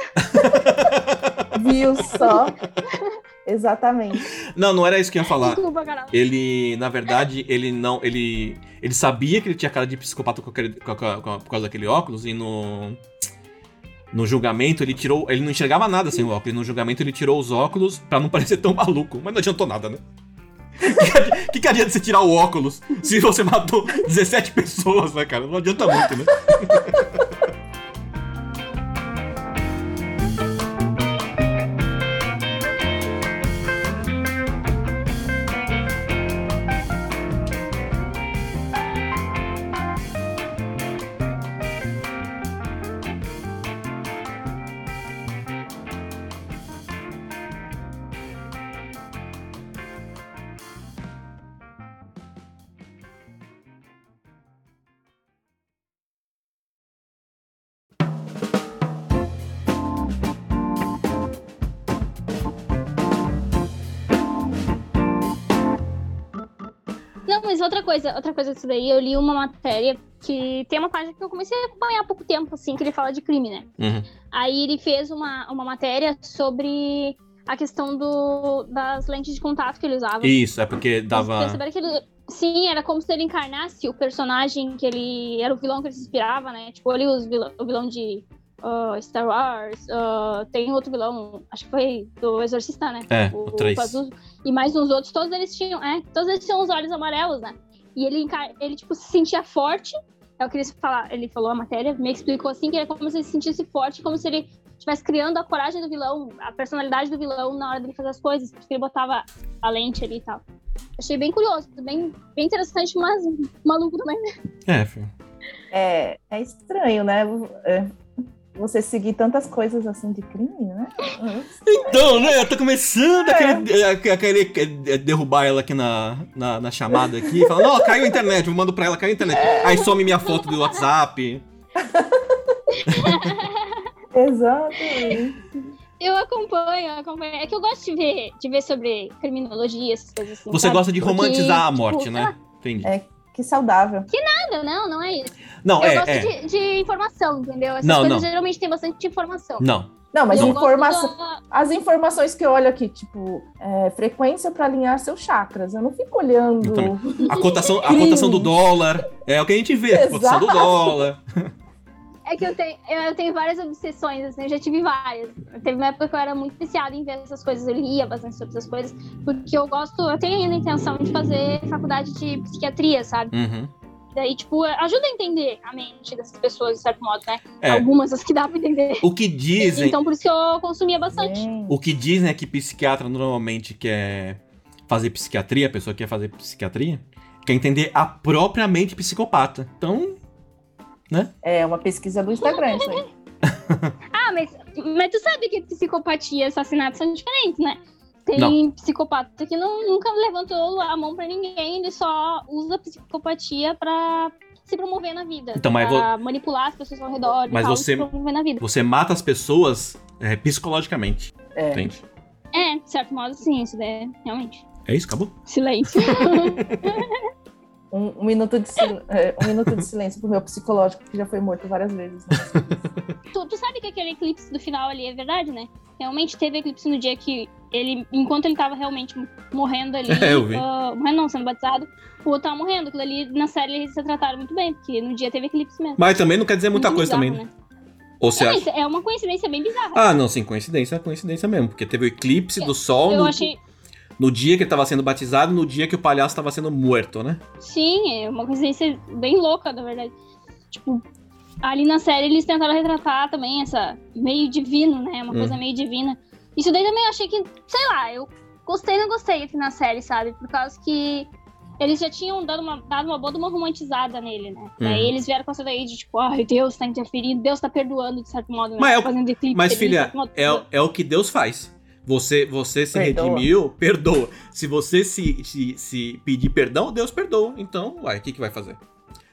Viu só? Exatamente. Não, não era isso que eu ia falar. Desculpa, Carol. Ele, na verdade, ele não. Ele. Ele sabia que ele tinha cara de psicopata com aquele- com com com por causa daquele óculos e no. No julgamento ele tirou. Ele não enxergava nada sem o óculos. No julgamento ele tirou os óculos pra não parecer tão maluco. Mas não adiantou nada, né? O que, que, que adianta você tirar o óculos se você matou 17 pessoas, né, cara? Não adianta muito, né? coisa, outra coisa disso daí, eu li uma matéria que tem uma página que eu comecei a acompanhar há pouco tempo, assim, que ele fala de crime, né? Uhum. Aí ele fez uma, uma matéria sobre a questão do, das lentes de contato que ele usava. Isso, é porque Vocês dava. perceberam que ele. Sim, era como se ele encarnasse o personagem que ele. Era o vilão que ele se inspirava, né? Tipo, ali os vilão, o vilão de ah, Star Wars. ah, tem outro vilão, acho que foi do Exorcista, né? É, o três. Pazuzu. E mais uns outros, todos eles tinham. É, todos eles tinham os olhos amarelos, né? E ele, ele tipo, se sentia forte. É o que ele, fala, ele falou a matéria, me explicou assim, que era como se ele se sentisse forte, como se ele estivesse criando a coragem do vilão, a personalidade do vilão na hora dele fazer as coisas, porque ele botava a lente ali e tal. Achei bem curioso, bem, bem interessante, mas maluco também. né? É, filho. É, é estranho, né? É, Você seguir tantas coisas assim de crime, né? Então, né? Eu tô começando a querer, a- querer eh, derrubar ela aqui na, na, na chamada aqui. Falando, ó, caiu a internet. Eu mando pra ela, caiu a internet. Aí some minha foto do WhatsApp. Exatamente. Eu acompanho, eu acompanho. É que eu gosto de ver, de ver sobre criminologia, essas coisas assim. Você sabe? gosta de Porque, romantizar a tipo, morte, sei né? lá, Entendi. É. Que saudável. Nada, não, não é isso. Não, eu é, gosto é. De, de informação, entendeu? Essas Não, coisas não. geralmente tem bastante informação. Não. Não, mas informação. gosto da- As informações que eu olho aqui, tipo, é, frequência para alinhar seus chakras. Eu não fico olhando. Também. A cotação, a cotação do dólar. É o que a gente vê. A cotação do Exato. dólar. É que eu tenho, eu, eu tenho várias obsessões, assim, eu já tive várias. Teve uma época que eu era muito viciada em ver essas coisas, eu lia bastante sobre essas coisas, porque eu gosto, eu tenho ainda a intenção de fazer faculdade de psiquiatria, sabe? Uhum. Daí, tipo, ajuda a entender a mente dessas pessoas, de certo modo, né? É. Algumas as que dá pra entender. O que dizem. Então, por isso que eu consumia bastante. Gente, O que dizem é que psiquiatra normalmente quer fazer psiquiatria, a pessoa que quer fazer psiquiatria, quer entender a própria mente psicopata. Então, É uma pesquisa do Instagram, isso aí. Ah, mas, mas tu sabe que psicopatia e assassinato são diferentes, né? Tem Não. psicopata que não, nunca levantou a mão pra ninguém, ele só usa a psicopatia pra se promover na vida. Então, mas pra manipular as pessoas ao redor Mas tal, você- se promover na vida. você mata as pessoas é, psicologicamente. É. Entende? É, de certo modo, sim, isso daí é realmente. É isso, acabou? Silêncio. Um, um minuto de sil- é, um minuto de silêncio pro meu psicológico, que já foi morto várias vezes. né? tu, tu sabe que aquele eclipse do final ali é verdade, né? Realmente teve eclipse no dia que ele, enquanto ele tava realmente morrendo ali, É, ah, morrendo não, sendo batizado, o outro tava morrendo. Aquilo ali na série eles se trataram muito bem, porque no dia teve eclipse mesmo. Mas também não quer dizer muita Muito coisa bizarro, também, né? né? Ou você É, acha? é uma coincidência bem bizarra. Ah, não, sim, coincidência, coincidência mesmo. Porque teve o eclipse do sol no, achei. no dia que ele tava sendo batizado, no dia que o palhaço tava sendo morto, né? Sim, é uma coincidência bem louca, na verdade. Tipo, ali na série eles tentaram retratar também essa meio divino, né? Uma Hum. coisa meio divina. Isso daí também eu achei que, sei lá, eu gostei não gostei aqui na série, sabe? Por causa que eles já tinham dado uma, dado uma boa de uma romantizada nele, né? Uhum. Daí eles vieram com essa daí de tipo, ai, Deus tá interferindo, Deus tá perdoando, de certo modo, né? Mas é o- Fazendo eclipse Mas, filha, modo. é, o- é o que Deus faz. Você, você se Perdoa. redimiu, perdoa. Se você se, se, se pedir perdão, Deus perdoa. Então, uai, o que, que vai fazer?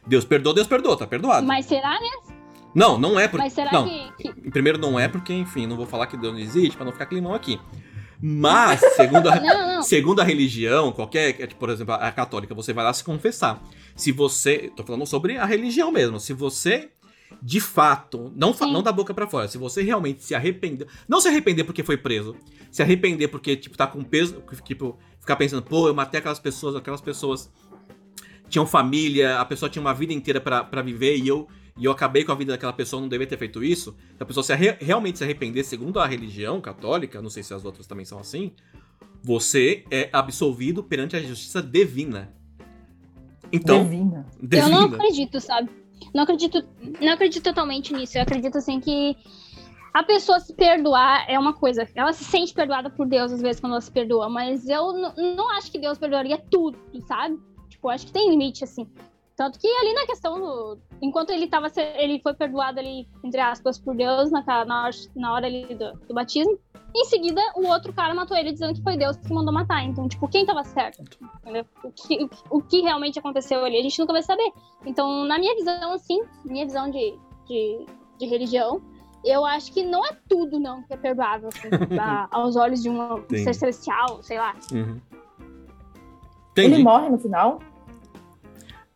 Deus perdoa, Deus perdoa, tá perdoado. Mas será, né? Não, não é porque. Mas será não, que, que- primeiro não é porque, enfim, não vou falar que Deus não existe pra não ficar climão aqui. Mas, segundo a, Não, não. segundo a religião, qualquer, é, tipo, por exemplo, a católica, você vai lá se confessar. Se você, tô falando sobre a religião mesmo, se você de fato, não, fa- não da boca pra fora, se você realmente se arrepender, não se arrepender porque foi preso, se arrepender porque tipo tá com peso, tipo, ficar pensando, pô, eu matei aquelas pessoas, aquelas pessoas tinham família, a pessoa tinha uma vida inteira pra viver e eu e eu acabei com a vida daquela pessoa, não devia ter feito isso. Se a pessoa se arre- realmente se arrepender, segundo a religião católica, não sei se as outras também são assim, você é absolvido perante a justiça divina. Então, Divina. Eu não divina. acredito, sabe? Não acredito, não acredito totalmente nisso. Eu acredito assim que a pessoa se perdoar é uma coisa. Ela se sente perdoada por Deus às vezes quando ela se perdoa, mas eu não acho que Deus perdoaria tudo, sabe? Tipo, eu acho que tem limite assim. Tanto que ali na questão do. Enquanto ele tava. Ele foi perdoado ali, entre aspas, por Deus na, na, hora, na hora ali do, do batismo. Em seguida, o outro cara matou ele dizendo que foi Deus que mandou matar. Então, tipo, quem tava certo? Entendeu? O que, o, o que realmente aconteceu ali, a gente nunca vai saber. Então, na minha visão, assim, minha visão de, de, de religião, eu acho que não é tudo, não, que é perdoável, assim, a- aos olhos de um ser celestial, sei lá. Uhum. Ele morre no final?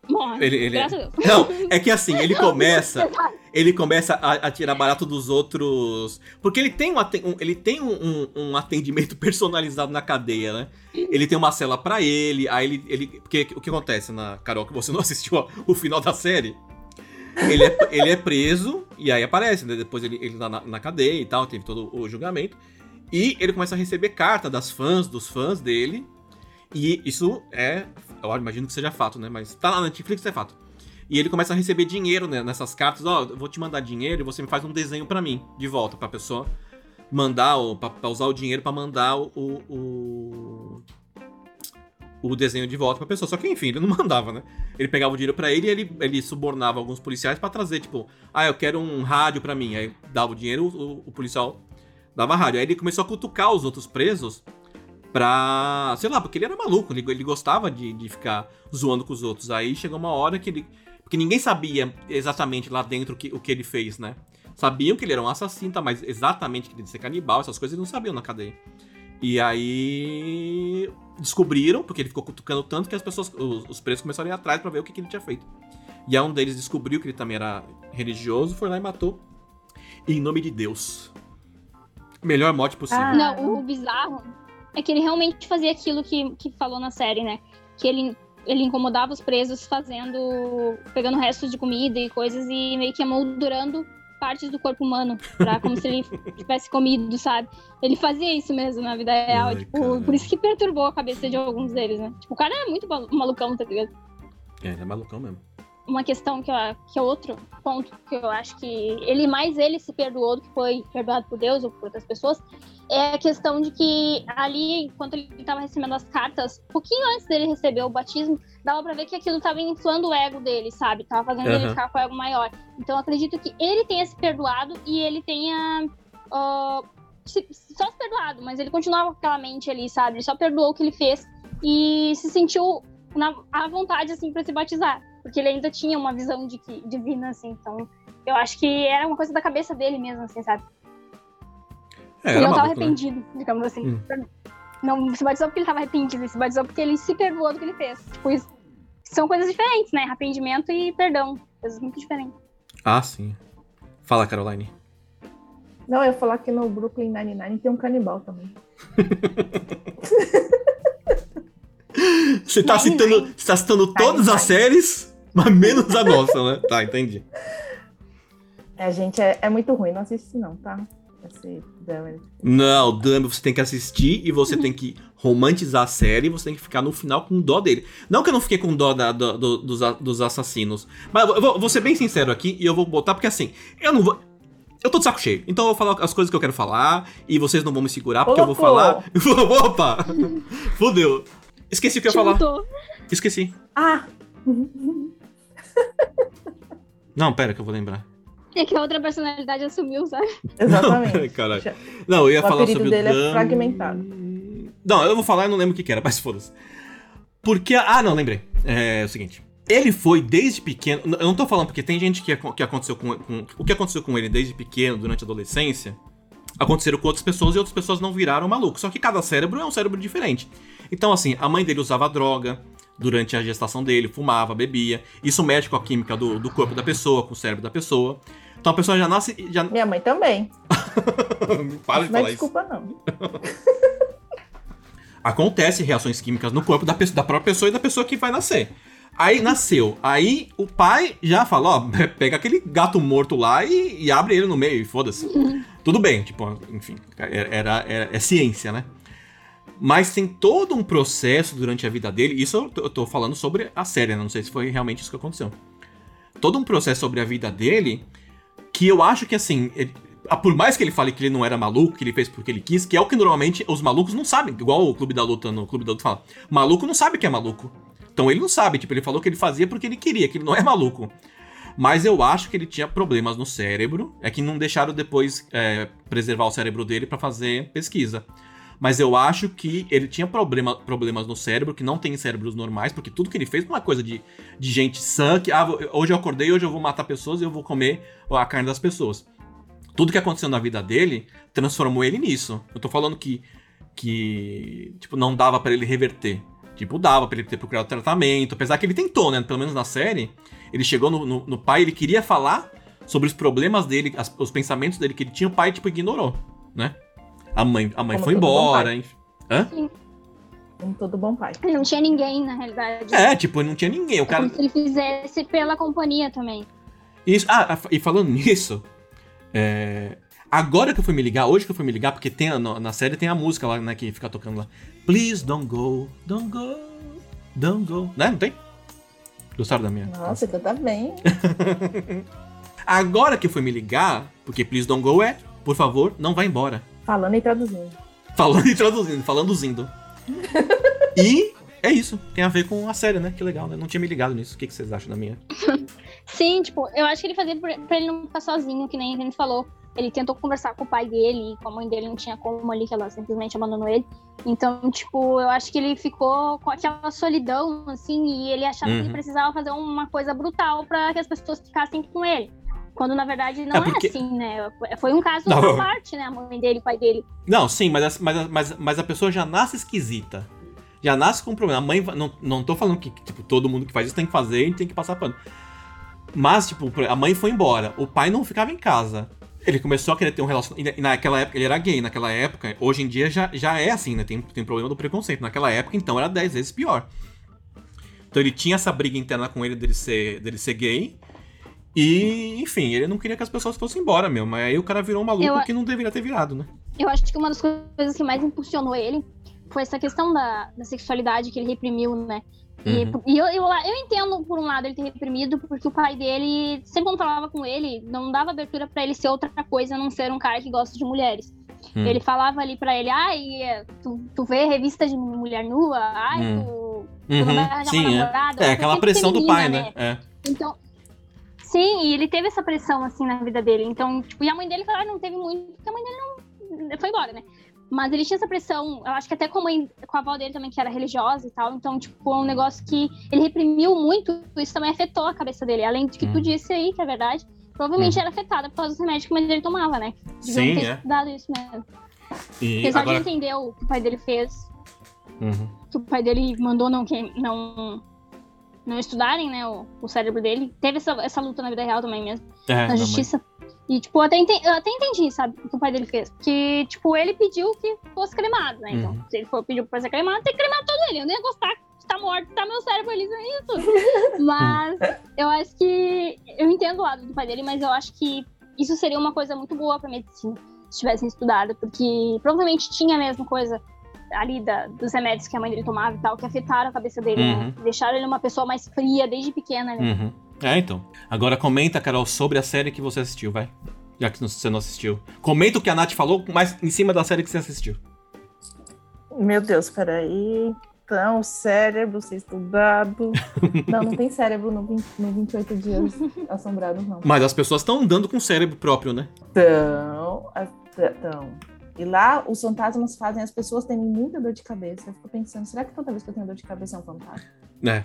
Morre. Ele, ele... Deus. Não, é que assim, ele começa. Ele começa a, a tirar barato dos outros. Porque ele tem um, um- ele tem um, um- um atendimento personalizado na cadeia, né? Ele tem uma cela pra ele, aí ele. ele porque o que acontece na Carol, que você não assistiu o final da série? Ele é, ele é preso, e aí aparece, né? Depois ele, ele tá na, na cadeia e tal, teve todo o julgamento. E ele começa a receber carta das fãs, dos fãs dele. E isso é. Eu imagino que seja fato, né? Mas tá lá na Netflix, é fato. E ele começa a receber dinheiro né, nessas cartas. Ó, eu vou te mandar dinheiro e você me faz um desenho pra mim, de volta, pra pessoa mandar, o, pra, pra usar o dinheiro pra mandar o, o, o desenho de volta pra pessoa. Só que, enfim, ele não mandava, né? Ele pegava o dinheiro pra ele e ele, ele subornava alguns policiais pra trazer, tipo, ah, eu quero um rádio pra mim. Aí dava o dinheiro, o, o policial dava rádio. Aí ele começou a cutucar os outros presos pra. sei lá, porque ele era maluco, ele, ele gostava de, de ficar zoando com os outros. Aí chegou uma hora que ele. Porque ninguém sabia exatamente lá dentro que, o que ele fez, né? Sabiam que ele era um assassino, tá? mas exatamente que ele ia ser canibal, essas coisas eles não sabiam na cadeia. E aí. descobriram, porque ele ficou cutucando tanto que as pessoas, os, os presos começaram a ir atrás pra ver o que, que ele tinha feito. E aí um deles descobriu que ele também era religioso, foi lá e matou. Em nome de Deus. Melhor morte possível. Ah. Não, o bizarro é que ele realmente fazia aquilo que, que falou na série, né? Que ele, ele incomodava os presos fazendo. pegando restos de comida e coisas e meio que emoldurando partes do corpo humano, pra, como se ele tivesse comido, sabe? Ele fazia isso mesmo na vida real. Ai, tipo, por isso que perturbou a cabeça de alguns deles, né? Tipo, o cara é muito malu- malucão, tá ligado? É, ele é malucão mesmo. Uma questão que, eu, que é outro ponto que eu acho que ele mais ele se perdoou do que foi perdoado por Deus ou por outras pessoas é a questão de que ali enquanto ele estava recebendo as cartas pouquinho antes dele receber o batismo dava pra ver que aquilo tava inflando o ego dele sabe? Tava fazendo ele Aham. ficar com o ego maior. Então eu acredito que ele tenha se perdoado e ele tenha ah, se- só se perdoado mas ele continuava com aquela mente ali sabe? Ele só perdoou o que ele fez e se sentiu na, à vontade assim para se batizar porque ele ainda tinha uma visão de que divina assim então eu acho que era uma coisa da cabeça dele mesmo assim sabe É, ele não tava né? arrependido digamos assim Hum. não se batizou porque ele tava arrependido ele se batizou porque ele se perdoou do que ele fez tipo isso são coisas diferentes né arrependimento e perdão coisas muito diferentes Ah, sim. Fala, Caroline. Não, eu ia falar que no Brooklyn Nine-Nine tem um canibal também. Você tá citando, você tá citando todas as séries, mas menos a nossa, né? Tá, entendi. É, gente, é, é muito ruim. Não assiste não, tá? Esse. Não, Dummy, você tem que assistir e você tem que romantizar a série e você tem que ficar no final com dó dele. Não que eu não fiquei com dó da- do- do- dos, dos assassinos. Mas eu vou, vou ser bem sincero aqui e eu vou botar, porque assim, eu não vou. Eu tô de saco cheio. Então eu vou falar as coisas que eu quero falar e vocês não vão me segurar porque eu vou Colocou. falar. Opa! Fudeu. Esqueci o que eu ia falar. Esqueci. Ah! Não, pera que eu vou lembrar. é que a outra personalidade assumiu sabe Exatamente. Caralho. Já- Não, eu ia O falar sobre dele é o Dan... fragmentado. Não, eu vou falar e não lembro o que, que era, mas foda-se. Porque. Ah, não, lembrei. É, o seguinte. Ele foi desde pequeno. Eu não tô falando porque tem gente que, que aconteceu com, com- O que aconteceu com ele desde pequeno, durante a adolescência, aconteceram com outras pessoas e outras pessoas não viraram maluco. Só que cada cérebro é um cérebro diferente. Então, assim, a mãe dele usava droga durante a gestação dele, fumava, bebia. Isso mexe com a química do, do corpo da pessoa, com o cérebro da pessoa. Então a pessoa já nasce. Já... Minha mãe também. Para de Não é falar isso. desculpa, não. acontece reações químicas no corpo da, pessoa- da própria pessoa e da pessoa que vai nascer. Aí nasceu. Aí o pai já fala, ó, pega aquele gato morto lá e, e abre ele no meio, e foda-se. Tudo bem, tipo, enfim, era, era- era- é ciência, né? Mas tem todo um processo durante a vida dele, isso eu tô, falando sobre a série, né? não sei se foi realmente isso que aconteceu. Todo um processo sobre a vida dele que eu acho que assim, ele- por mais que ele fale que ele não era maluco, que ele fez porque ele quis, que é o que normalmente os malucos não sabem, igual o Clube da Luta no Clube da Luta fala. Maluco não sabe que é maluco. Então ele não sabe, tipo, ele falou que ele fazia porque ele queria, que ele não é maluco. Mas eu acho que ele tinha problemas no cérebro, é que não deixaram depois é, preservar o cérebro dele pra fazer pesquisa. Mas eu acho que ele tinha problema, problemas no cérebro, que não tem em cérebros normais, porque tudo que ele fez não é coisa de, de gente sã, que ah, hoje eu acordei, hoje eu vou matar pessoas e eu vou comer a carne das pessoas. Tudo que aconteceu na vida dele transformou ele nisso. Eu tô falando que, que tipo, não dava pra ele reverter. Tipo, dava pra ele ter procurado tratamento. Apesar que ele tentou, né? Pelo menos na série. Ele chegou no, no, no pai, ele queria falar sobre os problemas dele, as- os pensamentos dele que ele tinha, o pai, tipo, ignorou, né? A mãe, a mãe Como foi embora, enfim. Hã? Como todo bom pai. Não tinha ninguém, na realidade. É, tipo, não tinha ninguém. O É cara. Como se ele fizesse pela companhia também. Isso. Ah, e falando nisso, é, agora que eu fui me ligar, hoje que eu fui me ligar, porque tem a- na série tem a música lá, né, que fica tocando lá. Please don't go, don't go, don't go. Né? Não tem? Gostaram da minha? Nossa, você canta bem. Agora que eu fui me ligar, porque please don't go é, por favor, não vá embora. Falando e traduzindo. Falando e traduzindo, falando zindo. e é isso, tem a ver com a série, né? Que legal, né? Não tinha me ligado nisso. O que, que vocês acham da minha? Sim, tipo, eu acho que ele fazia pra, ele não ficar sozinho, que nem a gente falou. Ele tentou conversar com o pai dele, e com a mãe dele não tinha como ali, que ela simplesmente abandonou ele. Então, tipo, eu acho que ele ficou com aquela solidão, assim, e ele achava que Uhum. ele precisava fazer uma coisa brutal pra que as pessoas ficassem com ele. Quando na verdade não É, é, porque- assim, né? Foi um caso Não. à parte, né? A mãe dele, o pai dele. Não, sim, mas, a- mas, mas, mas a pessoa já nasce esquisita. Já nasce com um problema. A mãe. Não, não tô falando que tipo, todo mundo que faz isso tem que fazer e tem que passar pano. Mas, tipo, a mãe foi embora. O pai não ficava em casa. Ele começou a querer ter um relacionamento. E naquela época, ele era gay. Naquela época, hoje em dia já, já é assim, né? Tem, tem problema do preconceito. Naquela época, então, era 10 vezes pior. Então ele tinha essa briga interna com ele dele ser, dele ser gay. E, enfim, ele não queria que as pessoas fossem embora mesmo. Mas aí o cara virou um maluco Eu- que não deveria ter virado, né? Eu acho que uma das coisas que mais impulsionou ele foi essa questão da, da sexualidade que ele reprimiu, né? E, Uhum. e eu, eu, eu entendo, por um lado, ele ter reprimido, porque o pai dele, sempre falava com ele, não dava abertura pra ele ser outra coisa, a não ser um cara que gosta de mulheres. Hum. Ele falava ali pra ele, ai, é, tu, tu vê revista de mulher nua, ai, Hum. tu, tu não vai Uhum, arranjar sim, uma é. namorada. É, Você aquela pressão do pai, né? É. Então, sim, e ele teve essa pressão, assim, na vida dele. Então, tipo, e a mãe dele, claro, não teve muito, porque a mãe dele não foi embora, né? Mas ele tinha essa pressão, eu acho que até com a mãe, com a avó dele também, que era religiosa e tal. Então, tipo, é um negócio que ele reprimiu muito, isso também afetou a cabeça dele. Além de que tu Hum. disse aí, que é verdade, provavelmente era afetada por causa dos remédios que a mãe dele tomava, né? Deviam Sim, ter é. estudado isso mesmo. E Apesar agora. de entender o que o pai dele fez, Uhum. que o pai dele mandou não, que- não, não estudarem, né, o, o cérebro dele. Teve essa, essa luta na vida real também mesmo, É, na justiça. E, tipo, eu até, enten- eu até entendi, sabe, o que o pai dele fez. Porque, tipo, ele pediu que fosse cremado, né? Então, Uhum. se ele for pediu pra ser cremado, tem que cremar todo ele. Eu nem ia gostar de estar morto, tá meu cérebro ali, é isso. Mas eu acho que. Eu entendo o lado do pai dele, mas eu acho que isso seria uma coisa muito boa pra medicina, se tivessem estudado, porque provavelmente tinha a mesma coisa ali da- dos remédios que a mãe dele tomava e tal, que afetaram a cabeça dele, Uhum. né? Deixaram ele uma pessoa mais fria desde pequena, né? Uhum. É, então. Agora comenta, Carol, sobre a série que você assistiu, vai. Já que você não assistiu. Comenta o que a Nath falou, mas em cima da série que você assistiu. Meu Deus, peraí. Então, cérebro, ser estudado. não, não tem cérebro no, 20, no 28 dias assombrados, não. Mas as pessoas estão andando com o cérebro próprio, né? Então, então. E lá, os fantasmas fazem as pessoas terem muita dor de cabeça. Eu fico pensando, será que toda vez que eu tenho dor de cabeça é um fantasma? É.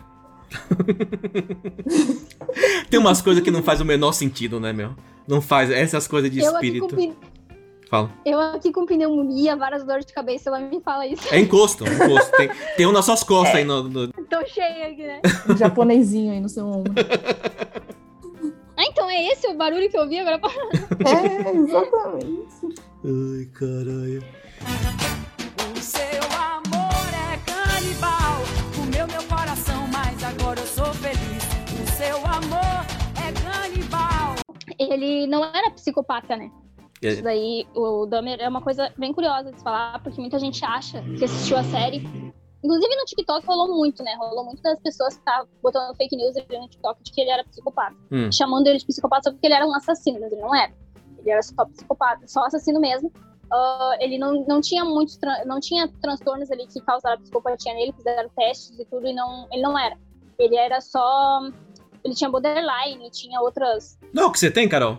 Tem umas coisas que não faz o menor sentido, né, meu? Não faz. Essas coisas de Eu aqui, com, espírito. Fala. eu aqui com pneumonia, várias dores de cabeça, ela me fala isso. É encosto, é encosto. Tem, tem um nas suas costas aí no. no- Tô cheia aqui, né? Um japonesinho aí no seu ombro. Ah, então é esse o barulho que eu ouvi agora? É, exatamente. Ai, caralho. O seu amor é canibal. Comeu meu coração, mas agora eu sou feliz. O seu amor é canibal. Ele não era psicopata, né? É. Isso daí, o Dahmer é uma coisa bem curiosa de se falar, porque muita gente acha que assistiu a série. Inclusive no TikTok rolou muito, né? Rolou muito das pessoas que estavam botando fake news ali no TikTok de que ele era psicopata. Hum. Chamando ele de psicopata só porque ele era um assassino, mas ele não era. Ele era só psicopata, só assassino mesmo. Ah, ele não, não tinha muitos não tinha transtornos ali que causaram psicopatia nele, fizeram testes e tudo, e não, ele não era. Ele era só. Ele tinha borderline, tinha outras. Não, o que você tem, Carol?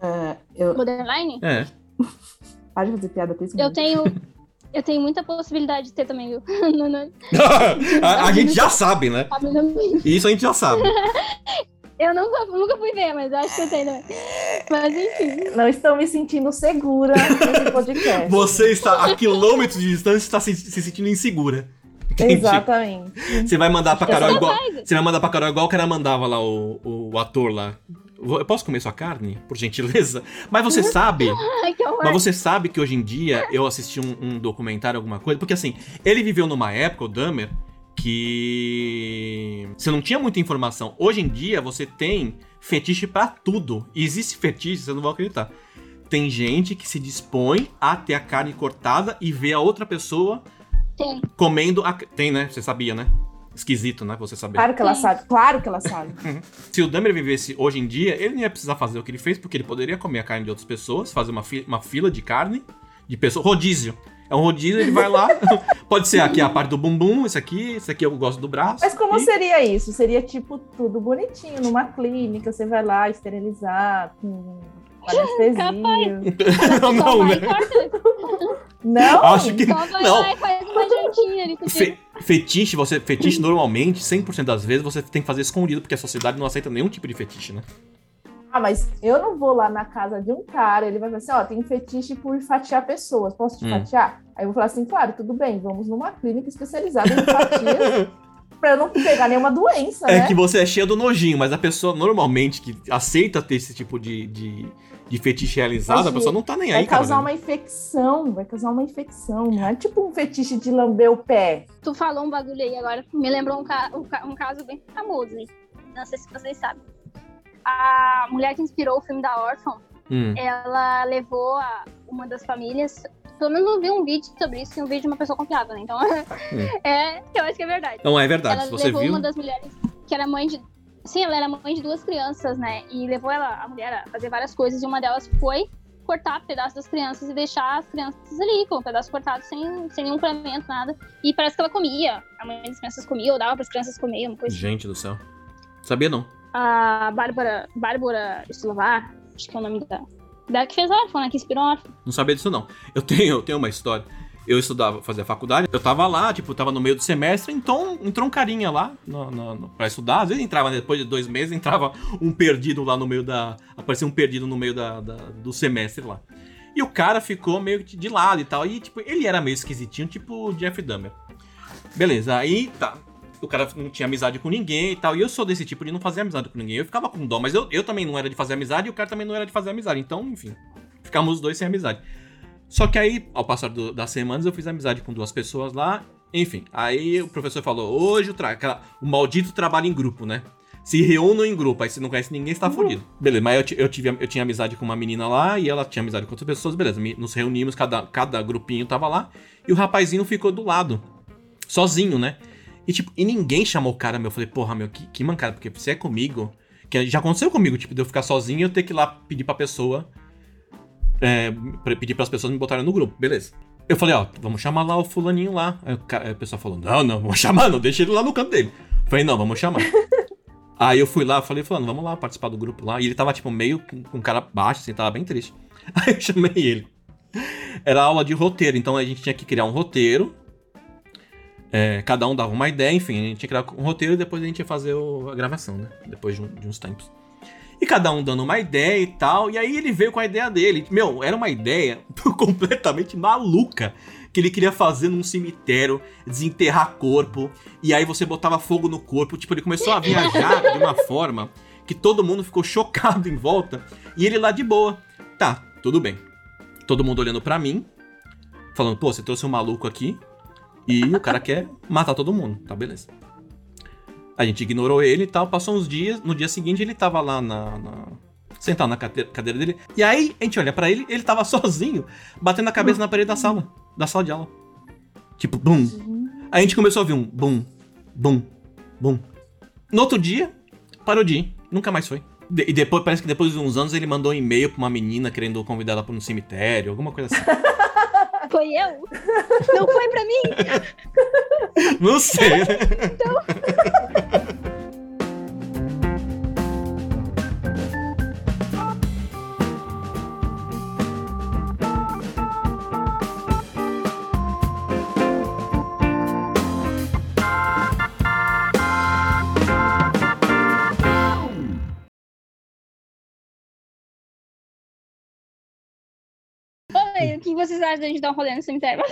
É, eu, Borderline? É. para de fazer piada com isso. Eu mesmo. tenho. Eu tenho muita possibilidade de ter também, viu? Não, não, a, a gente já sabe, né? Isso a gente já sabe. Eu nunca, nunca fui ver, mas acho que eu tenho também. Mas enfim. Não estou me sentindo segura nesse podcast. Você está a quilômetros de distância e está se, se sentindo insegura. Entendi. Exatamente. Você vai mandar pra Carol igual. Você vai mandar pra Carol igual o cara mandava lá, o, o ator lá. Eu posso comer sua carne, por gentileza? Mas você sabe. Ai, que horror. Mas você sabe que hoje em dia eu assisti um, um documentário, alguma coisa, porque assim, ele viveu numa época, o Dahmer, que você não tinha muita informação. Hoje em dia você tem fetiche pra tudo. E existe fetiche, você não vai acreditar. Tem gente que se dispõe a ter a carne cortada e ver a outra pessoa Tem. comendo a. Tem, né? Você sabia, né? Esquisito, né? Você saber. Claro que ela Sim. sabe. Claro que ela sabe. Se o Dahmer vivesse hoje em dia, ele não ia precisar fazer o que ele fez, porque ele poderia comer a carne de outras pessoas, fazer uma, fi- uma fila de carne de pessoas. Rodízio. É um rodízio, ele vai lá. pode ser aqui a parte do bumbum, esse aqui, esse aqui eu gosto do braço. Mas como e- seria isso? Seria tipo tudo bonitinho, numa clínica, você vai lá esterilizar com anestesia. não, Só não, vai né? Não! Acho que. Só vai Não. lá e faz uma jantinha ali com Fe- fetiche, você. Fetiche normalmente, 100% das vezes, você tem que fazer escondido, porque a sociedade não aceita nenhum tipo de fetiche, né? Ah, mas eu não vou lá na casa de um cara, ele vai falar assim, ó, tem fetiche por fatiar pessoas, posso te Hum. fatiar? Aí eu vou falar assim, claro, tudo bem, vamos numa clínica especializada em fatias pra eu não pegar nenhuma doença, É né? que você é cheio do nojinho, mas a pessoa normalmente que aceita ter esse tipo de, de, de fetiche realizado, a Mas, pessoa não tá nem Vai aí, cara. causar uma infecção, vai causar uma infecção, não é tipo um fetiche de lamber o pé. Tu falou um bagulho aí agora, me lembrou um, ca- um ca- um caso bem famoso aí. Não sei se vocês sabem. A mulher que inspirou o filme da Orphan, Hum. ela levou a- uma das famílias. Pelo menos eu vi um vídeo sobre isso e um vídeo de uma pessoa confiável, né? Então, é, eu acho que é verdade. Não, é verdade. ela você levou viu. uma das mulheres que era mãe de. Sim, ela era mãe de duas crianças, né? E levou ela, a mulher a fazer várias coisas, e uma delas foi cortar pedaços das crianças e deixar as crianças ali, com o pedaço cortado, sem, sem nenhum complemento, nada. E parece que ela comia. A mãe das crianças comia, ou dava para as crianças comer, uma coisa. Gente do céu. Sabia não. A Bárbara, Bárbara Slovar, acho que é o nome da. Da que fez a órfã, né? Que inspirou a órfã. Não sabia disso, não. Eu tenho, eu tenho uma história. Eu estudava, fazia faculdade, eu tava lá, tipo, tava no meio do semestre, então entrou um carinha lá no, no, no- pra estudar. Às vezes entrava, né, depois de dois meses, entrava um perdido lá no meio da. Aparecia um perdido no meio da, da- do semestre lá. E o cara ficou meio de lado e tal. E, tipo, ele era meio esquisitinho, tipo Jeff Dahmer. Beleza, aí tá. O cara não tinha amizade com ninguém e tal. E eu sou desse tipo de não fazer amizade com ninguém. Eu ficava com dó, mas eu, eu também não era de fazer amizade e o cara também não era de fazer amizade. Então, enfim, ficamos os dois sem amizade. Só que aí, ao passar do- das semanas, eu fiz amizade com duas pessoas lá. Enfim, aí o professor falou: hoje o, tra o maldito trabalho em grupo, né? Se reúnam em grupo, aí você não conhece ninguém, você tá fudido. Beleza, mas eu, eu, tive, eu tinha amizade com uma menina lá e ela tinha amizade com outras pessoas, beleza. me- Nos reunimos, cada, cada grupinho tava lá. E o rapazinho ficou do lado, sozinho, né? E tipo, e ninguém chamou o cara, meu. Eu falei, porra, meu, que, que mancada, porque se é comigo. Que já aconteceu comigo, tipo, de eu ficar sozinho e eu ter que ir lá pedir pra pessoa. É, pra- pedir pras pessoas me botarem no grupo, beleza. Eu falei, ó, vamos chamar lá o fulaninho lá. Aí o, cara, aí o pessoal falou, não, não, vamos chamar, não, deixa ele lá no canto dele. Eu falei, não, vamos chamar. aí eu fui lá, falei, fulano, vamos lá participar do grupo lá. E ele tava, tipo, meio com, com cara baixo, assim, tava bem triste. Aí eu chamei ele. Era aula de roteiro, então a gente tinha que criar um roteiro. É, cada um dava uma ideia, enfim, a gente tinha que criar um roteiro e depois a gente ia fazer o- a gravação, né? Depois de, um- de uns tempos. E cada um dando uma ideia e tal. E aí ele veio com a ideia dele. Meu, era uma ideia completamente maluca. Que ele queria fazer num cemitério, desenterrar corpo. E aí você botava fogo no corpo. Tipo, ele começou a viajar de uma forma que todo mundo ficou chocado em volta. E ele lá de boa. Tá, tudo bem. Todo mundo olhando pra mim. Falando, pô, você trouxe um maluco aqui. E o cara quer matar todo mundo. Tá, beleza. A gente ignorou ele e tal, passou uns dias. No dia seguinte ele tava lá na. na- sentado na cadeira dele. E aí a gente olha pra ele, ele tava sozinho, batendo a cabeça na parede da sala. Da sala de aula. Tipo, bum. Aí a gente começou a ouvir um bum, bum, bum. No outro dia, parou de ir. Nunca mais foi. De- e depois, parece que depois de uns anos ele mandou um e-mail pra uma menina querendo convidar ela pra um cemitério, alguma coisa assim. Foi eu? Não foi pra mim? Não sei. né? O que vocês acham da gente dar um rolê no cemitério?